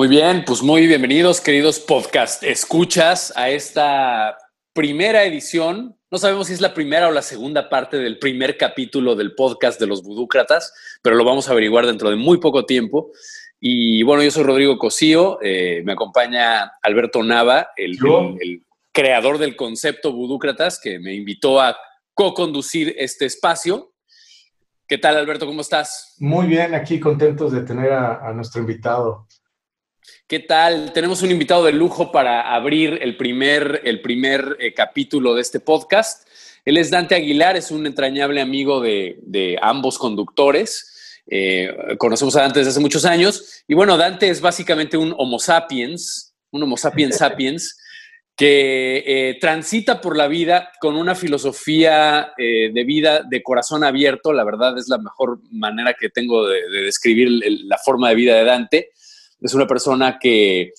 Muy bien, pues muy bienvenidos, queridos podcast escuchas, a esta primera edición. No sabemos si es la primera o la segunda parte del primer capítulo del podcast de los budúcratas, pero lo vamos a averiguar dentro de muy poco tiempo. Y bueno, yo soy Rodrigo Cosío, eh, me acompaña Alberto Nava, el, el creador del concepto budúcratas, que me invitó a co-conducir este espacio. ¿Qué tal, Alberto? ¿Cómo estás? Muy bien, aquí contentos de tener a, nuestro invitado. ¿Qué tal? Tenemos un invitado de lujo para abrir el primer, el primer eh, capítulo de este podcast. Él es Dante Aguilar, es un entrañable amigo de, ambos conductores. Eh, conocemos a Dante desde hace muchos años. Y bueno, Dante es básicamente un Homo sapiens, un Homo sapiens sapiens, que eh, transita por la vida con una filosofía de vida de corazón abierto. La verdad es la mejor manera que tengo de, describir la forma de vida de Dante. Es una persona que,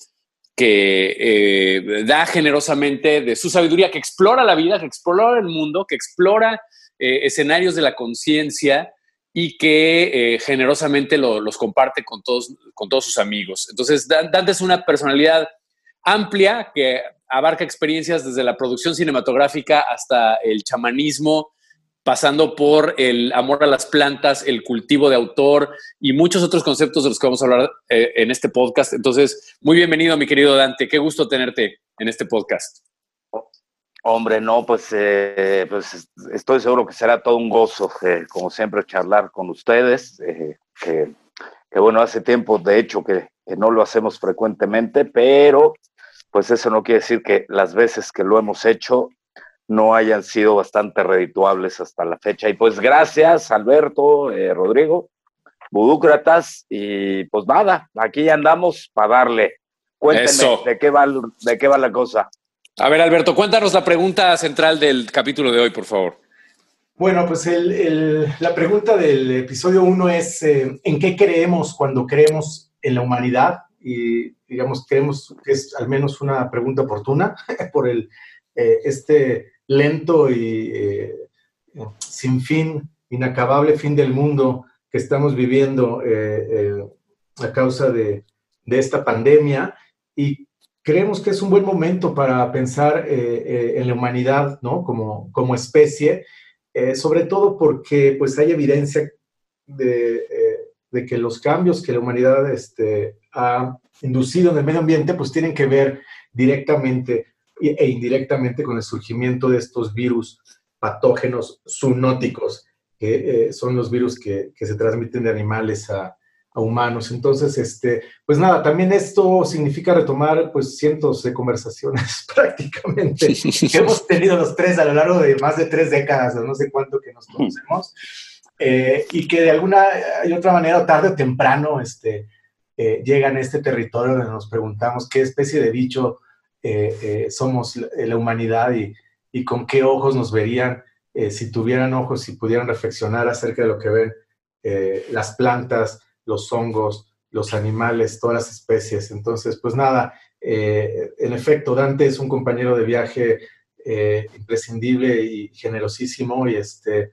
que eh, da generosamente de su sabiduría, que explora la vida, que explora el mundo, que explora escenarios de la conciencia y que generosamente los comparte con todos, con todos sus amigos. Entonces, Dante es una personalidad amplia que abarca experiencias desde la producción cinematográfica hasta el chamanismo, pasando por el amor a las plantas, el cultivo de autor y muchos otros conceptos de los que vamos a hablar eh, en este podcast. Entonces, muy bienvenido, mi querido Dante. Qué gusto tenerte en este podcast. Hombre, no, pues, eh, pues estoy seguro que será todo un gozo, eh, como siempre, charlar con ustedes. Que, que, bueno, hace tiempo, de hecho, que, que no lo hacemos frecuentemente, pero pues eso no quiere decir que las veces que lo hemos hecho no hayan sido bastante redituables hasta la fecha. Y pues gracias, Alberto, eh, Rodrigo, Budúcratas, y pues nada, aquí andamos para darle. Cuéntenme de qué, va, de qué va la cosa. A ver, Alberto, cuéntanos la pregunta central del capítulo de hoy, por favor. Bueno, pues la pregunta del episodio 1 es, eh, ¿en qué creemos cuando creemos en la humanidad? y, digamos, creemos que es al menos una pregunta oportuna por el, eh, este lento y eh, sin fin, inacabable fin del mundo que estamos viviendo eh, a causa de, de, esta pandemia y creemos que es un buen momento para pensar en la humanidad, ¿no? Como, como especie, sobre todo porque pues hay evidencia de, de que los cambios que la humanidad este, ha inducido en el medio ambiente, pues tienen que ver directamente e indirectamente con el surgimiento de estos virus patógenos zoonóticos, que eh, son los virus que, se transmiten de animales a, humanos. Entonces, este, pues nada, también esto significa retomar pues cientos de conversaciones prácticamente que hemos tenido los tres a lo largo de más de tres décadas, no sé cuánto que nos conocemos, eh, y que de alguna y otra manera, tarde o temprano, este, eh, llegan a este territorio donde nos preguntamos qué especie de bicho eh, eh, somos la humanidad y, y, con qué ojos nos verían si tuvieran ojos, si pudieran reflexionar acerca de lo que ven las plantas, los hongos, los animales, todas las especies. Entonces, pues nada, en efecto, Dante es un compañero de viaje imprescindible y generosísimo y, este,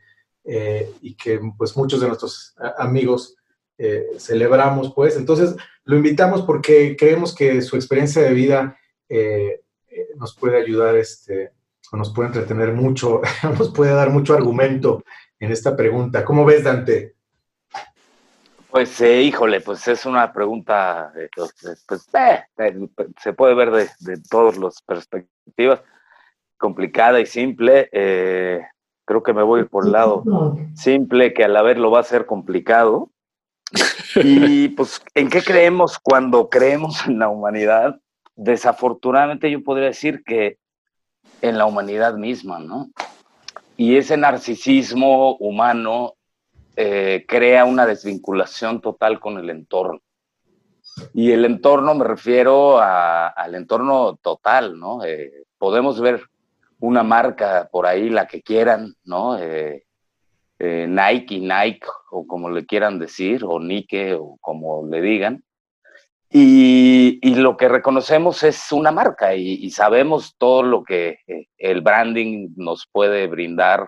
y que pues muchos de nuestros amigos eh, celebramos, pues. Entonces, lo invitamos porque creemos que su experiencia de vida eh, eh, nos puede ayudar, este, o nos puede entretener mucho, nos puede dar mucho argumento en esta pregunta. ¿Cómo ves, Dante? Pues, híjole, pues es una pregunta, pues, se puede ver de, de todas las perspectivas, complicada y simple. creo que me voy por el lado simple, que a la vez lo va a ser complicado. Y pues, ¿en qué creemos cuando creemos en la humanidad? Desafortunadamente yo podría decir que en la humanidad misma, ¿no? Y ese narcisismo humano eh, crea una desvinculación total con el entorno. Y el entorno me refiero al entorno total, ¿no? Eh, podemos ver una marca por ahí, la que quieran, ¿no? Eh, eh, Nike, Nike, o como le quieran decir, o Nike, o como le digan. Y, lo que reconocemos es una marca y, sabemos todo lo que eh, el branding nos puede brindar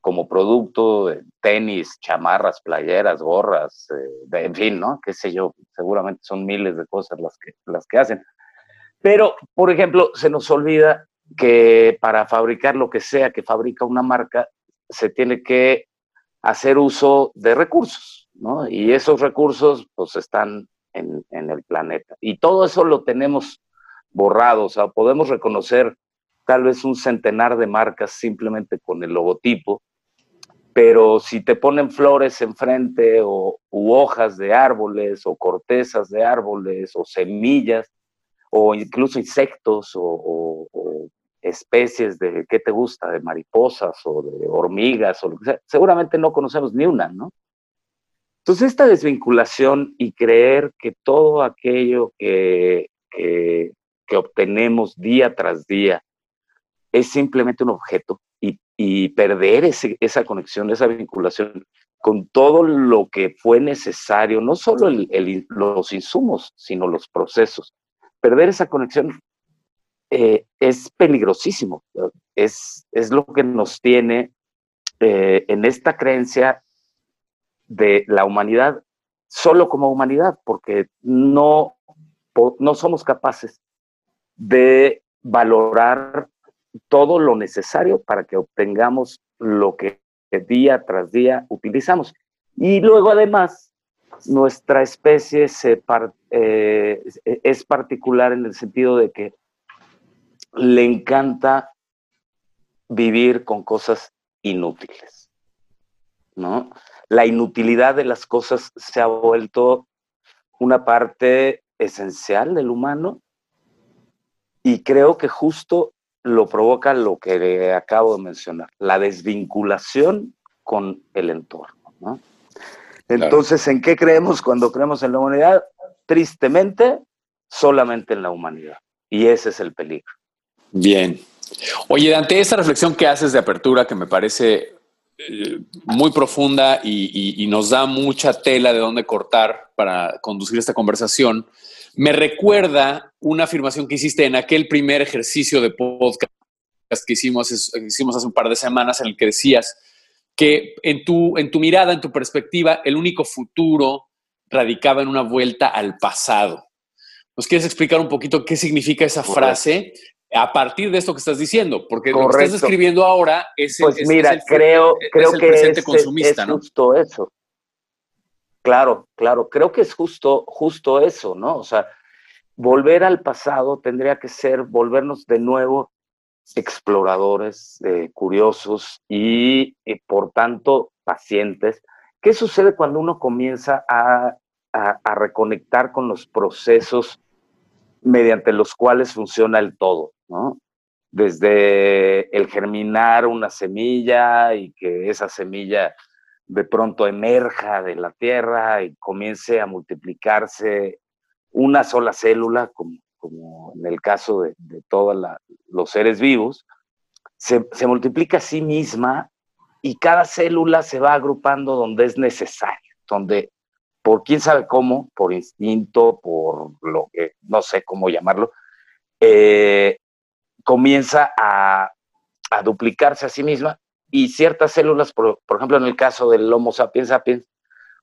como producto, de tenis, chamarras, playeras, gorras, eh, en fin, ¿no? Qué sé yo, seguramente son miles de cosas las que, las que hacen. Pero, por ejemplo, se nos olvida que para fabricar lo que sea que fabrica una marca, se tiene que hacer uso de recursos, ¿no? Y esos recursos, pues, están en, el planeta. Y todo eso lo tenemos borrado, o sea, podemos reconocer tal vez un centenar de marcas simplemente con el logotipo, pero si te ponen flores enfrente o hojas de árboles o cortezas de árboles o semillas o incluso insectos o, especies de, ¿qué te gusta? De mariposas o de hormigas o lo que sea, seguramente no conocemos ni una, ¿no? Entonces esta desvinculación y creer que todo aquello que, que, obtenemos día tras día es simplemente un objeto y, y perder esa conexión, esa vinculación con todo lo que fue necesario, no solo los insumos, sino los procesos. Perder esa conexión eh, es peligrosísimo, es, es lo que nos tiene eh, en esta creencia de la humanidad solo como humanidad, porque no, no somos capaces de valorar todo lo necesario para que obtengamos lo que día tras día utilizamos. Y luego además, nuestra especie eh, es particular en el sentido de que le encanta vivir con cosas inútiles, ¿no? La inutilidad de las cosas se ha vuelto una parte esencial del humano y creo que justo lo provoca lo que acabo de mencionar, la desvinculación con el entorno. Entonces, ¿en qué creemos cuando creemos en la humanidad? Tristemente, solamente en la humanidad. Y ese es el peligro. Bien. Oye, ante esta reflexión que haces de apertura, que me parece eh, muy profunda y, y, nos da mucha tela de dónde cortar para conducir esta conversación, me recuerda una afirmación que hiciste en aquel primer ejercicio de podcast que hicimos, hicimos hace un par de semanas en el que decías que en tu, en tu mirada, en tu perspectiva, el único futuro radicaba en una vuelta al pasado. ¿Nos quieres explicar un poquito qué significa esa frase a partir de esto que estás diciendo? Porque lo que estás describiendo ahora es, pues mira, creo, creo que presente consumista, es justo eso. Claro, claro, creo que es justo, justo eso, ¿no? O sea, volver al pasado tendría que ser volvernos de nuevo exploradores, eh, curiosos y, por tanto pacientes. ¿Qué sucede cuando uno comienza a, a, reconectar con los procesos mediante los cuales funciona el todo? ¿No? Desde el germinar una semilla y que esa semilla de pronto emerja de la tierra y comience a multiplicarse una sola célula, como, como en el caso de, todos los seres vivos, se, se, multiplica a sí misma y cada célula se va agrupando donde es necesario, donde por quién sabe cómo, por instinto, por lo que no sé cómo llamarlo, eh, comienza a, a duplicarse a sí misma y ciertas células, por, ejemplo, en el caso del Homo sapiens sapiens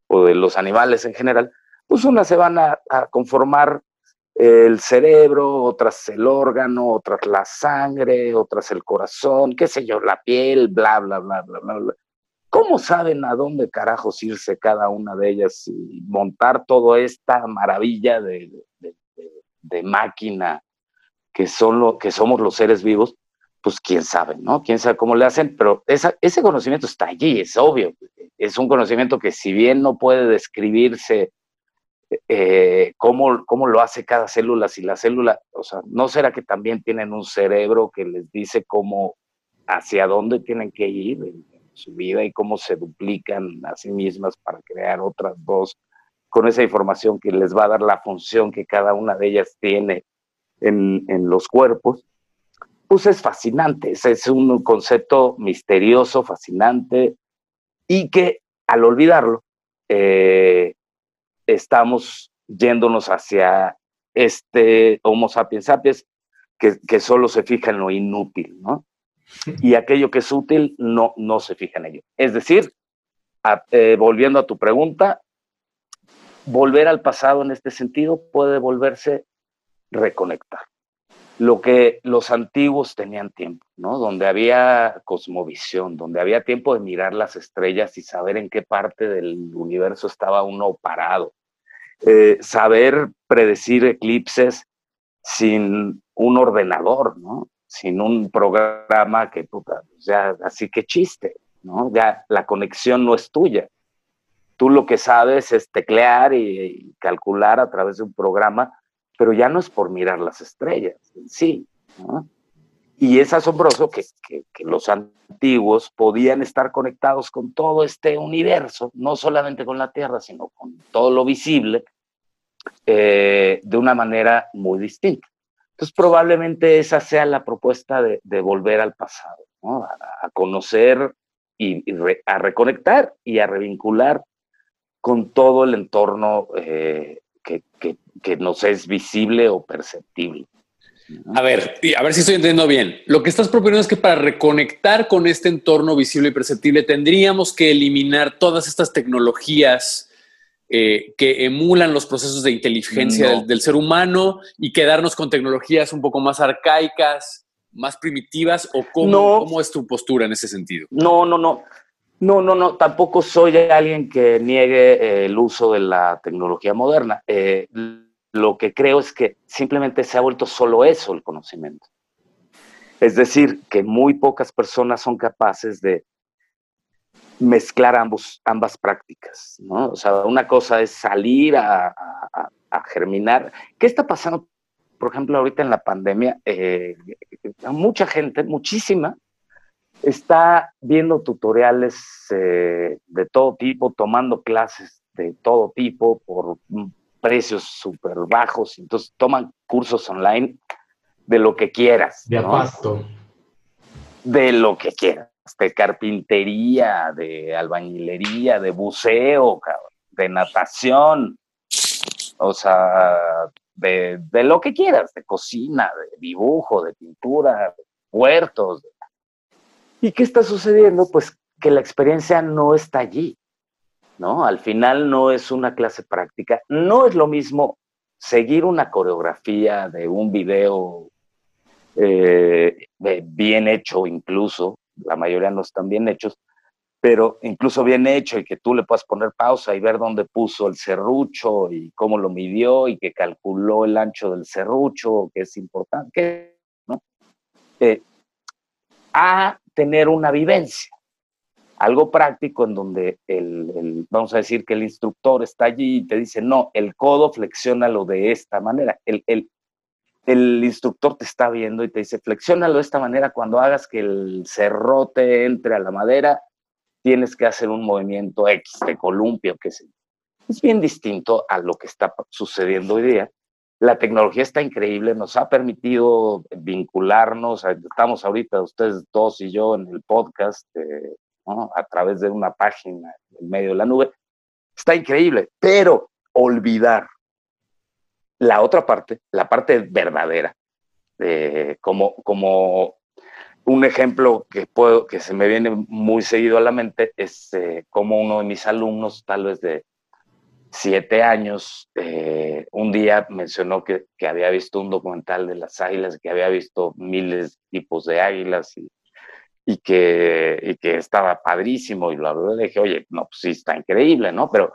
o de los animales en general, pues unas se van a, conformar el cerebro, otras el órgano, otras la sangre, otras el corazón, qué sé yo, la piel, bla, bla, bla, bla, bla, bla. ¿Cómo saben a dónde carajos irse cada una de ellas y montar toda esta maravilla de, de, máquina que, son lo, que somos los seres vivos? pues quién sabe, ¿no? Quién sabe cómo le hacen, pero ese conocimiento está allí, es obvio. Es un conocimiento que si bien no puede describirse eh, cómo, cómo, lo hace cada célula, si la célula, o sea, ¿no será que también tienen un cerebro que les dice cómo, hacia dónde tienen que ir en, su vida y cómo se duplican a sí mismas para crear otras dos, con esa información que les va a dar la función que cada una de ellas tiene en, en los cuerpos? pues es fascinante, es, un concepto misterioso, fascinante, y que al olvidarlo, eh, estamos yéndonos hacia este Homo sapiens sapiens que, que, solo se fija en lo inútil, ¿no? y aquello que es útil no, no se fija en ello. Es decir, eh, volviendo a tu pregunta, volver al pasado en este sentido puede volverse reconectar. Lo que los antiguos tenían tiempo, ¿no? Donde había cosmovisión, donde había tiempo de mirar las estrellas y saber en qué parte del universo estaba uno parado. Eh, saber predecir eclipses sin un ordenador, ¿no? Sin un programa que, puta, ya, así que chiste, ¿no? Ya la conexión no es tuya. Tú lo que sabes es teclear y, calcular a través de un programa, pero ya no es por mirar las estrellas sí. Y es asombroso que, los antiguos podían estar conectados con todo este universo, no solamente con la Tierra, sino con todo lo visible, eh, de una manera muy distinta. Entonces, probablemente esa sea la propuesta de, volver al pasado, a, conocer y, a reconectar y a revincular con todo el entorno eh, que, nos es visible o perceptible. A ver, a ver si estoy entendiendo bien. Lo que estás proponiendo es que para reconectar con este entorno visible y perceptible tendríamos que eliminar todas estas tecnologías eh, que emulan los procesos de inteligencia del, ser humano y quedarnos con tecnologías un poco más arcaicas, más primitivas, o cómo, cómo es tu postura en ese sentido? No, no, no. No, no, no, tampoco soy alguien que niegue eh, el uso de la tecnología moderna. Eh, lo que creo es que simplemente se ha vuelto solo eso el conocimiento. Es decir, que muy pocas personas son capaces de mezclar ambos, ambas prácticas, ¿no? O sea, una cosa es salir a, germinar. ¿Qué está pasando, por ejemplo, ahorita en la pandemia? Eh, mucha gente, muchísima, está viendo tutoriales eh, de todo tipo, tomando clases de todo tipo por precios súper bajos, entonces toman cursos online de lo que quieras. De apasto. De lo que quieras, de carpintería, de albañilería, de buceo, de natación, o sea, de, de, lo que quieras, de cocina, de dibujo, de pintura, de puertos, ¿Y qué está sucediendo? Pues que la experiencia no está allí, ¿no? Al final no es una clase práctica, no es lo mismo seguir una coreografía de un video eh, bien hecho incluso, la mayoría no están bien hechos, pero incluso bien hecho y que tú le puedas poner pausa y ver dónde puso el serrucho y cómo lo midió y que calculó el ancho del serrucho, que es importante, ¿no? Eh, a tener una vivencia, algo práctico en donde el, vamos a decir que el instructor está allí y te dice, no, el codo lo de esta manera. El, el, el instructor te está viendo y te dice, flexiónalo de esta manera, cuando hagas que el cerrote entre a la madera, tienes que hacer un movimiento X de columpio, que sé. Es bien distinto a lo que está sucediendo hoy día la tecnología está increíble, nos ha permitido vincularnos, estamos ahorita ustedes dos y yo en el podcast eh, a través de una página en medio de la nube. Está increíble, pero olvidar la otra parte, la parte verdadera, como, como un ejemplo que, puedo, que se me viene muy seguido a la mente es eh, como uno de mis alumnos, tal vez de siete años, eh, un día mencionó que, había visto un documental de las águilas, que había visto miles de tipos de águilas y, y, que, que estaba padrísimo. Y lo le dije, oye, no, pues sí, está increíble, ¿no? Pero,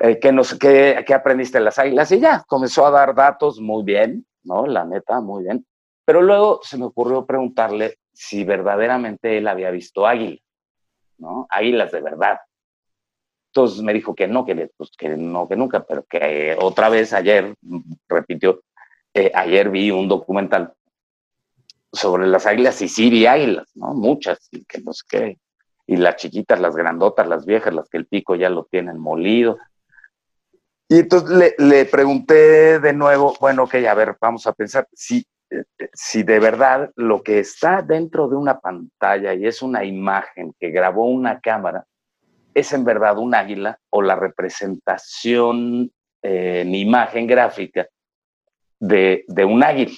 eh, ¿qué, nos, qué, ¿qué aprendiste de las águilas? Y ya, comenzó a dar datos muy bien, ¿no? La neta, muy bien. Pero luego se me ocurrió preguntarle si verdaderamente él había visto águilas, ¿no? Águilas de verdad. Entonces me dijo que no, que, pues, no, que nunca, pero que otra vez ayer, repitió, eh, ayer vi un documental sobre las águilas y sí vi águilas, ¿no? Muchas, y que no sé qué. Y las chiquitas, las grandotas, las viejas, las que el pico ya lo tienen molido. Y entonces le, le pregunté de nuevo, bueno, ok, a ver, vamos a pensar, si, eh, si de verdad lo que está dentro de una pantalla y es una imagen que grabó una cámara, es en verdad un águila o la representación eh, en imagen gráfica de, un águila.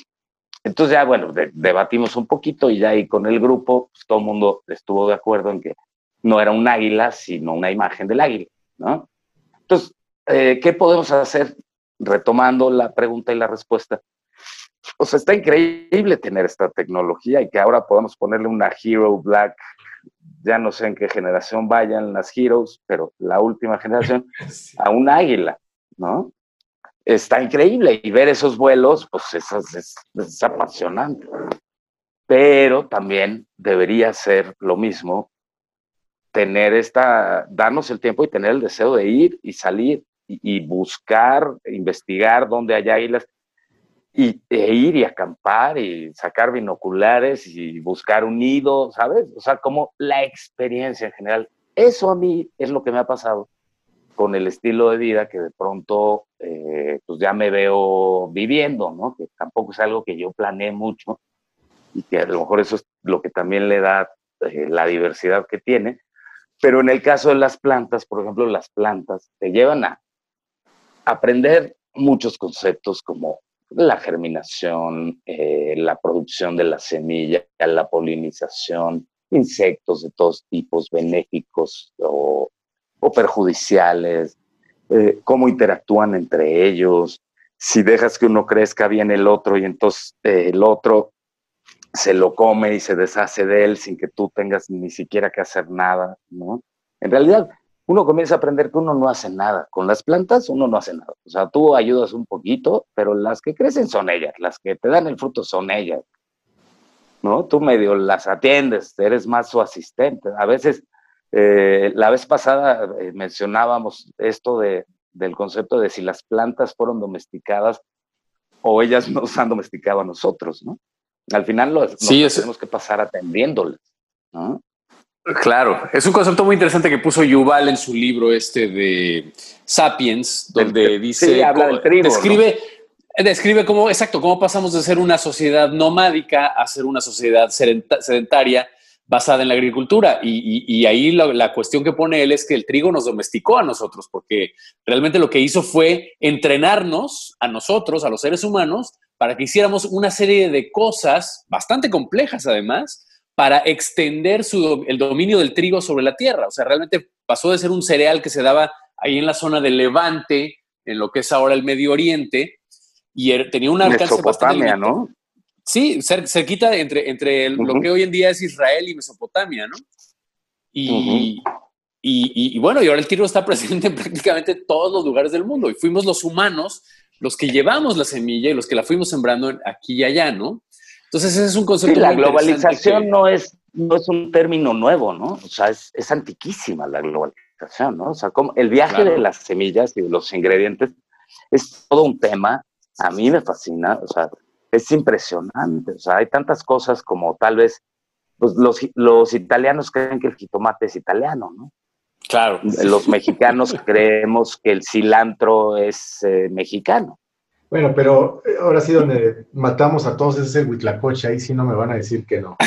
entonces ya, bueno, debatimos un poquito y ya ahí con el grupo, pues, todo el mundo estuvo de acuerdo en que no era un águila, sino una imagen del águila, ¿no? Entonces, eh, ¿qué podemos hacer? Retomando la pregunta y la respuesta. O sea, está increíble tener esta tecnología y que ahora podamos ponerle una Hero Black, ya no sé en qué generación vayan las Heroes, pero la última generación, a un águila, ¿no? Está increíble y ver esos vuelos, pues es, es apasionante. Pero también debería ser lo mismo tener esta, darnos el tiempo y tener el deseo de ir y salir y, buscar, investigar dónde hay águilas y, e ir y acampar y sacar binoculares y buscar un nido, ¿sabes? O sea, como la experiencia en general. Eso a mí es lo que me ha pasado con el estilo de vida que de pronto eh, pues ya me veo viviendo, ¿no? Que tampoco es algo que yo planeé mucho y que a lo mejor eso es lo que también le da eh, la diversidad que tiene, pero en el caso de las plantas, por ejemplo, las plantas te llevan a aprender muchos conceptos como la germinación, eh, la producción de la semilla, la polinización, insectos de todos tipos, benéficos o, perjudiciales, eh, cómo interactúan entre ellos, si dejas que uno crezca bien el otro y entonces eh, el otro se lo come y se deshace de él sin que tú tengas ni siquiera que hacer nada, ¿no? En realidad, uno comienza a aprender que uno no hace nada. Con las plantas uno no hace nada. O sea, tú ayudas un poquito, pero las que crecen son ellas, las que te dan el fruto son ellas. ¿No? Tú medio las atiendes, eres más su asistente. A veces, eh, la vez pasada eh, mencionábamos esto de, del concepto de si las plantas fueron domesticadas o ellas nos han domesticado a nosotros, ¿no? Al final los, tenemos que pasar atendiéndoles. Claro, es un concepto muy interesante que puso Yuval en su libro este de Sapiens, donde dice, describe, describe cómo, exacto, cómo pasamos de ser una sociedad nomádica a ser una sociedad sedentaria basada en la agricultura. Y, ahí la, la, cuestión que pone él es que el trigo nos domesticó a nosotros, porque realmente lo que hizo fue entrenarnos a nosotros, a los seres humanos, para que hiciéramos una serie de cosas bastante complejas además, para extender el dominio del trigo sobre la tierra. O sea, realmente pasó de ser un cereal que se daba ahí en la zona del Levante, en lo que es ahora el Medio Oriente, y er, tenía un alcance bastante ¿no? Sí, cerquita entre, entre lo que hoy en día es Israel y Mesopotamia, ¿no? Y, y, bueno, y ahora el trigo está presente en prácticamente todos los lugares del mundo. Y fuimos los humanos los que llevamos la semilla y los que la fuimos sembrando aquí y allá, ¿no? Entonces ese es un concepto. Sí, la globalización no, es, no es un término nuevo, ¿no? O sea, es, es antiquísima la globalización, ¿no? O sea, como el viaje de las semillas y de los ingredientes es todo un tema. A mí me fascina, o sea, es impresionante. O sea, hay tantas cosas como tal vez pues, los, los italianos creen que el jitomate es italiano, ¿no? Claro. Los mexicanos creemos que el cilantro es eh, mexicano. Bueno, pero eh, ahora sí donde matamos a todos es el Huitlacoche, ahí sí no me van a decir que no.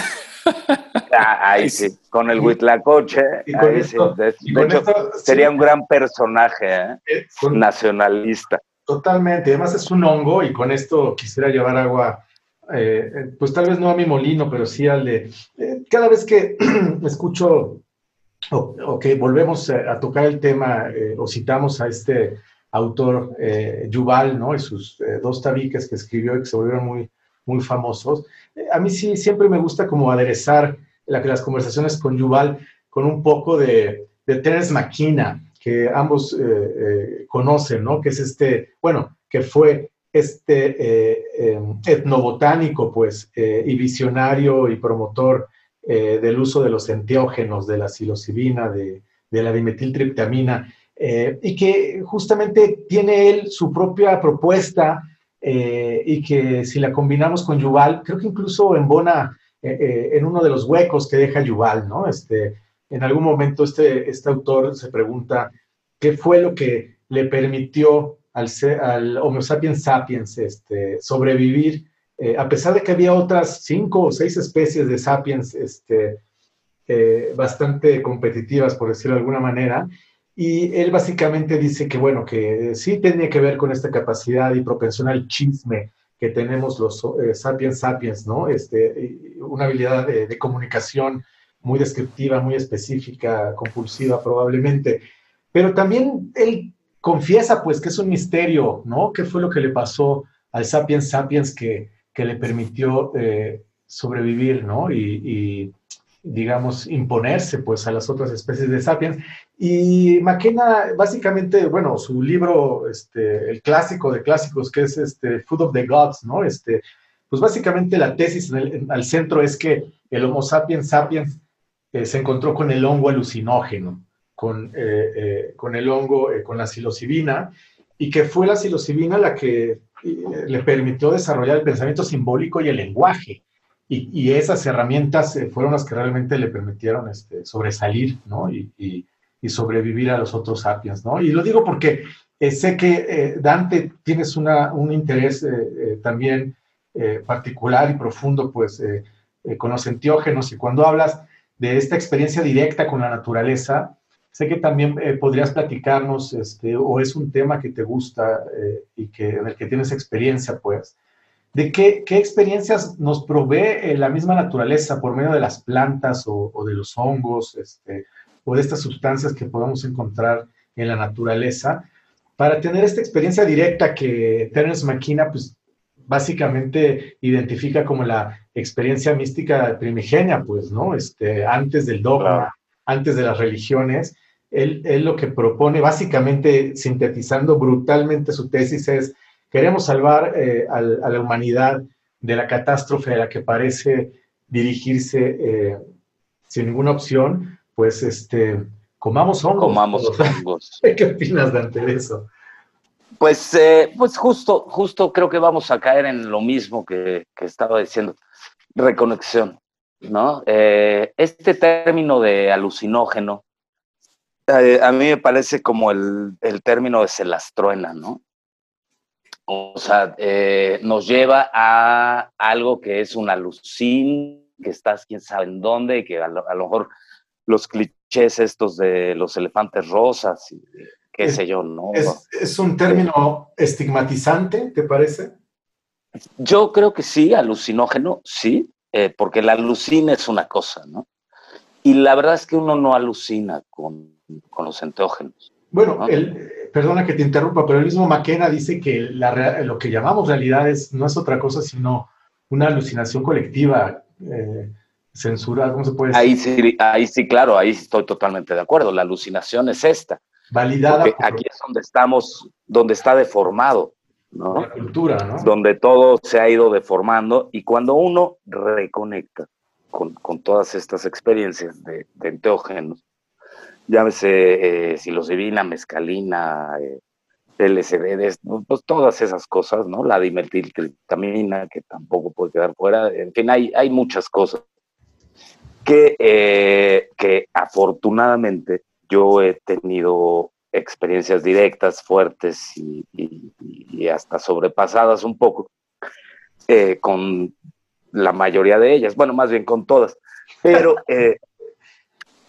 Ah, ahí sí, con el Huitlacoche, ahí sí. De, hecho, sería un gran personaje ¿eh? Eh, nacionalista. Totalmente, además es un hongo y con esto quisiera llevar agua, pues tal vez no a mi molino, pero sí al de... cada vez que escucho o, que volvemos a, tocar el tema o citamos a este autor eh, Yuval, ¿no? Y sus eh, dos tabiques que escribió y que se volvieron muy, muy famosos. Eh, a mí sí siempre me gusta como aderezar la, las conversaciones con Yuval con un poco de, de Terence que ambos eh, conocen, ¿no? Que es este, bueno, que fue este em, etnobotánico, pues, y visionario y promotor del uso de los enteógenos, de la psilocibina, de, de la dimetiltriptamina, eh, y que justamente tiene él su propia propuesta eh, y que si la combinamos con Yuval, creo que incluso embona eh, en uno de los huecos que deja Yuval, ¿no? Este, en algún momento este, este autor se pregunta qué fue lo que le permitió al, al Homo sapiens sapiens este, sobrevivir, a pesar de que había otras cinco o seis especies de sapiens este, bastante competitivas, por decirlo de alguna manera, y él básicamente dice que, bueno, que sí tenía que ver con esta capacidad y propensión al chisme que tenemos los eh, sapiens sapiens, ¿no? Este, una habilidad de, comunicación muy descriptiva, muy específica, compulsiva probablemente. Pero también él confiesa, pues, que es un misterio, ¿no? ¿Qué fue lo que le pasó al sapiens sapiens que, que le permitió eh, sobrevivir, ¿no? y, digamos, imponerse pues a las otras especies de sapiens. Y McKenna, básicamente, bueno, su libro, este, el clásico de clásicos, que es este, Food of the Gods, ¿no? Este, pues básicamente la tesis al centro es que el Homo sapiens sapiens eh, se encontró con el hongo alucinógeno, con, eh, eh, con el hongo, con la psilocibina, y que fue la psilocibina la que le permitió desarrollar el pensamiento simbólico y el lenguaje. Y, esas herramientas eh, fueron las que realmente le permitieron este, sobresalir, ¿no? Y, sobrevivir a los otros sapiens, ¿no? Y lo digo porque eh, sé que eh, Dante tienes una, un interés también particular y profundo, pues, con los entiógenos. Y cuando hablas de esta experiencia directa con la naturaleza, sé que también podrías platicarnos, este, o es un tema que te gusta y que, en el que tienes experiencia, pues, de qué, experiencias nos provee eh, la misma naturaleza por medio de las plantas o, de los hongos este, o de estas sustancias que podemos encontrar en la naturaleza para tener esta experiencia directa que Terence McKenna pues básicamente identifica como la experiencia mística primigenia, pues, ¿no? Este, antes del dogma, antes de las religiones, él, él, lo que propone, básicamente sintetizando brutalmente su tesis, es queremos salvar eh, a la humanidad de la catástrofe a la que parece dirigirse eh, sin ninguna opción, pues este, comamos hongos. Comamos hongos. ¿Qué opinas, Dante, de eso? Pues, eh, pues justo, justo creo que vamos a caer en lo mismo que, estaba diciendo, reconexión, ¿no? este término de alucinógeno, a mí me parece como el, el término de celastruena, ¿no? O sea, eh, nos lleva a algo que es un alucín, que estás quién sabe en dónde, que a lo, mejor los clichés estos de los elefantes rosas, y qué sé yo, ¿no? Es, un término estigmatizante, te parece? Yo creo que sí, alucinógeno, sí, eh, porque la alucina es una cosa, ¿no? Y la verdad es que uno no alucina con, los enteógenos. Bueno, el, perdona que te interrumpa, pero el mismo McKenna dice que lo que llamamos realidad no es otra cosa sino una alucinación colectiva, eh, censura, ¿cómo se puede decir? Ahí sí, ahí sí, claro, ahí estoy totalmente de acuerdo. La alucinación es esta. Validada. Aquí es donde estamos, donde está deformado. ¿no? La cultura, ¿no? Donde todo se ha ido deformando y cuando uno reconecta con, todas estas experiencias de, de enteógenos, llámese eh, psilocibina, mescalina, eh, LSD, pues todas esas cosas, ¿no? La dimetiltriptamina, que tampoco puede quedar fuera, en fin, hay, hay muchas cosas que, eh, que afortunadamente yo he tenido experiencias directas, fuertes y, hasta sobrepasadas un poco eh, con la mayoría de ellas, bueno, más bien con todas, pero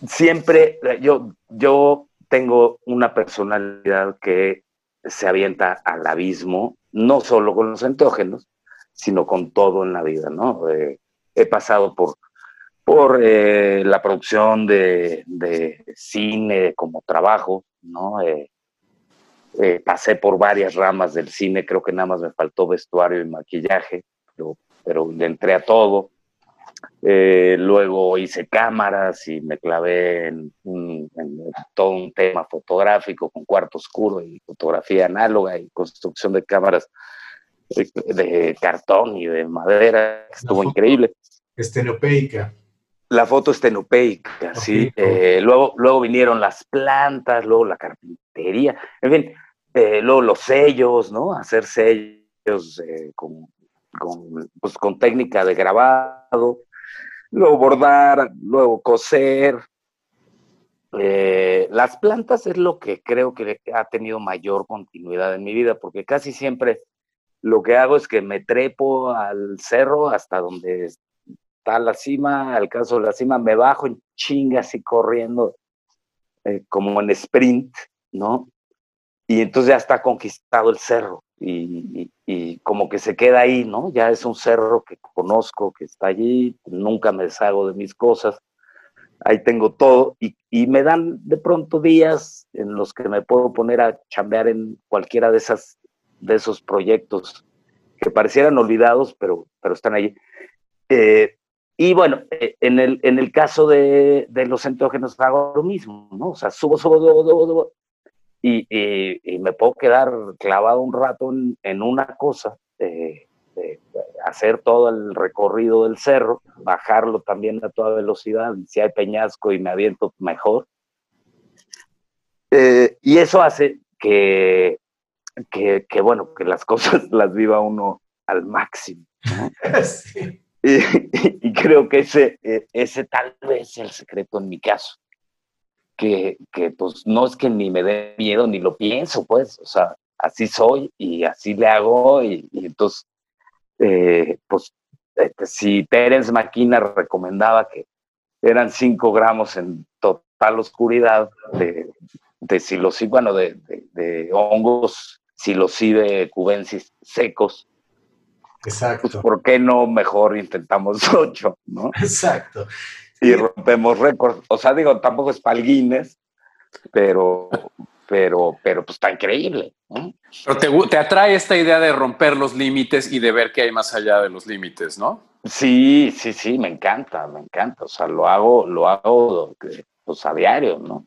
siempre, yo, yo tengo una personalidad que se avienta al abismo, no solo con los entógenos, sino con todo en la vida, ¿no? Eh, he pasado por, por eh, la producción de, cine como trabajo, ¿no? Eh, pasé por varias ramas del cine, creo que nada más me faltó vestuario y maquillaje, pero, pero le entré a todo. Eh, luego hice cámaras y me clavé en, todo un tema fotográfico con cuarto oscuro y fotografía análoga y construcción de cámaras de, cartón y de madera. Estuvo increíble. Estenopeica. La foto estenopeica, sí. Eh, luego, luego vinieron las plantas, luego la carpintería, en fin, eh, luego los sellos, ¿no? Hacer sellos con, con, pues, con técnica de grabado luego bordar, luego coser. Eh, las plantas es lo que creo que ha tenido mayor continuidad en mi vida, porque casi siempre lo que hago es que me trepo al cerro hasta donde está la cima, al caso de la cima, me bajo en chingas y corriendo eh, como en sprint, ¿no? Y entonces ya está conquistado el cerro y, como que se queda ahí, ¿no? Ya es un cerro que conozco, que está allí, nunca me deshago de mis cosas, ahí tengo todo y, y, me dan de pronto días en los que me puedo poner a chambear en cualquiera de, esas, de esos proyectos que parecieran olvidados, pero, pero están allí. Eh, y bueno, eh, en el, en el caso de, de, los enteógenos hago lo mismo, ¿no? O sea, subo, subo, subo, subo, subo y, y, me puedo quedar clavado un rato en, en una cosa, eh, hacer todo el recorrido del cerro, bajarlo también a toda velocidad, si hay peñasco y me aviento mejor. Eh, y eso hace que, que, que, bueno, que las cosas las viva uno al máximo. y, y, creo que ese, e, ese tal vez es el secreto en mi caso que, que, pues no es que ni me dé miedo ni lo pienso, pues, o sea, así soy y así le hago y, y entonces, eh, pues, este, si Terence Maquina recomendaba que eran 5 gramos en total oscuridad de, de psilocibe, bueno, de, de, de hongos psilocibe cubensis secos, Exacto. Pues, ¿Por qué no mejor intentamos 8, no? Exacto y rompemos récords. O sea, digo, tampoco es palguines, pero, pero, pero pues está increíble. ¿no? Pero te, te, atrae esta idea de romper los límites y de ver qué hay más allá de los límites, ¿no? Sí, sí, sí, me encanta, me encanta. O sea, lo hago, lo hago pues, a diario, ¿no?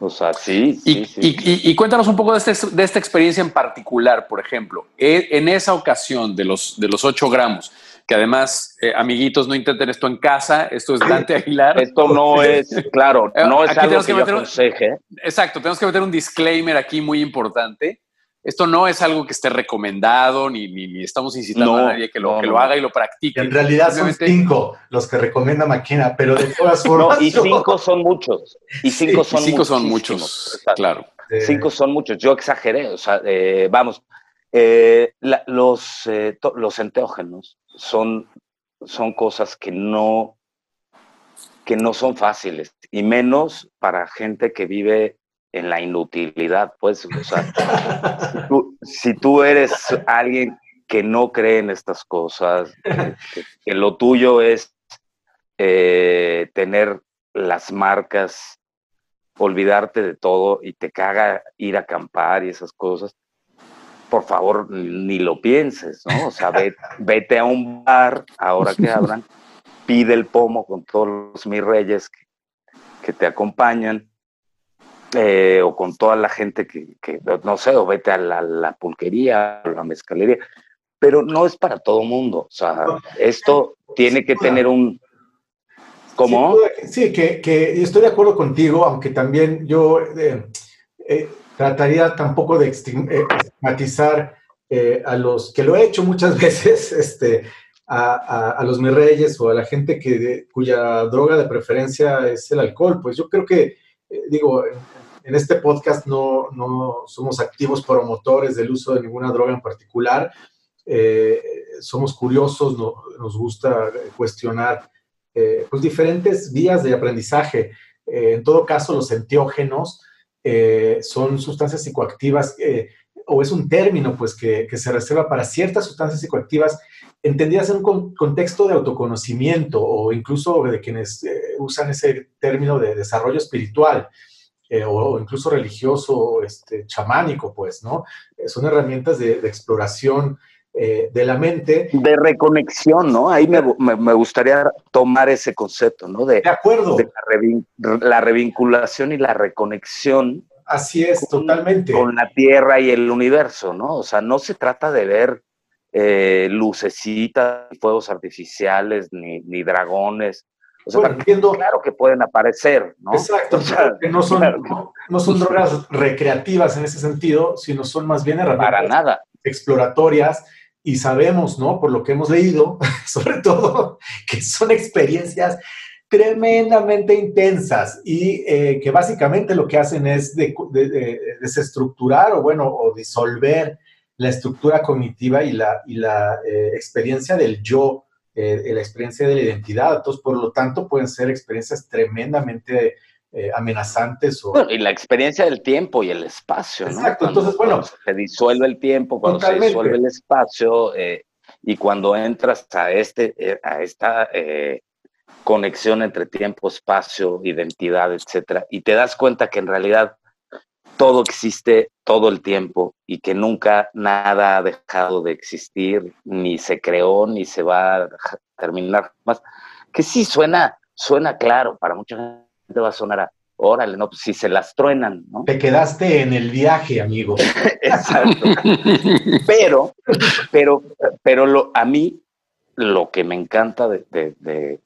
O sea, sí. Y, sí, sí. Y, y, y, cuéntanos un poco de, este, de, esta experiencia en particular, por ejemplo. E, En esa ocasión de los, de los 8 gramos, que además, eh, amiguitos, no intenten esto en casa, esto es Dante Aguilar. Esto no es, claro, no es aquí algo que, que yo aconseje. Un, exacto, tenemos que meter un disclaimer aquí muy importante. Esto no es algo que esté recomendado, ni, ni, ni estamos incitando no, a nadie que lo, no, que lo haga y lo practique. En realidad son cinco los que recomienda Maquina, pero de todas formas... No, y cinco son muchos. Y cinco sí, son, y cinco son muchos, claro. Eh, cinco son muchos. Yo exageré, o sea, eh, vamos, eh, la, los, eh, los enteógenos son, son cosas que no, que no son fáciles, y menos para gente que vive en la inutilidad, pues, si tú, eres alguien que no cree en estas cosas, que, que lo tuyo es eh, tener las marcas, olvidarte de todo y te caga ir a acampar y esas cosas, por favor, ni lo pienses, ¿no? O sea, vete, vete a un bar, ahora que abran, pide el pomo con todos los mis reyes que, te acompañan, eh, o con toda la gente que, que, no sé, o vete a la, pulquería, a la mezcalería, pero no es para todo mundo, o sea, esto tiene que tener un... ¿Cómo? Sí, que, que estoy de acuerdo contigo, aunque también yo... Eh, eh, trataría tampoco de estigmatizar eh, a los que lo he hecho muchas veces, este, a, a, los mis reyes o a la gente que cuya droga de preferencia es el alcohol. Pues yo creo que, eh, digo, en, este podcast no, no somos activos promotores del uso de ninguna droga en particular. Eh, somos curiosos, no, nos gusta cuestionar eh, pues diferentes vías de aprendizaje. en todo caso, los enteógenos eh, son sustancias psicoactivas eh, o es un término pues que, se reserva para ciertas sustancias psicoactivas entendidas en un con, contexto de autoconocimiento o incluso de quienes eh, usan ese término de desarrollo espiritual o, o, incluso religioso, este, chamánico, pues, ¿no? son herramientas de, de exploración eh, de la mente. De reconexión, ¿no? Ahí me, me, me, gustaría tomar ese concepto, ¿no? De, de acuerdo. De la, revin la, revinculación y la reconexión. Así es, con, totalmente. Con la Tierra y el universo, ¿no? O sea, no se trata de ver eh, lucecitas, fuegos artificiales, ni, ni dragones. O sea, bueno, entiendo, claro que pueden aparecer, ¿no? Exacto, o sea, que no son, claro. no, no son drogas recreativas en ese sentido, sino son más bien herramientas Para nada. Exploratorias y sabemos, ¿no? Por lo que hemos leído, sobre todo, que son experiencias tremendamente intensas y eh, que básicamente lo que hacen es de, de, de, desestructurar o, bueno, o disolver la estructura cognitiva y la, y la eh, experiencia del yo, eh, la experiencia de la identidad. Entonces, por lo tanto, pueden ser experiencias tremendamente eh, amenazantes. O... Bueno, y la experiencia del tiempo y el espacio, ¿no? Exacto, entonces, bueno. se disuelve el tiempo, cuando se disuelve el espacio, eh, y cuando entras a, este, eh, a esta conexión entre tiempo, espacio, identidad, etcétera, y te das cuenta que en realidad todo existe todo el tiempo y que nunca nada ha dejado de existir, ni se creó, ni se va a terminar más. Que sí suena, suena claro, para mucha gente va a sonar a, órale, no, pues si se las truenan, ¿no? Te quedaste en el viaje, amigo. Exacto. pero, pero, pero lo, a mí lo que me encanta de,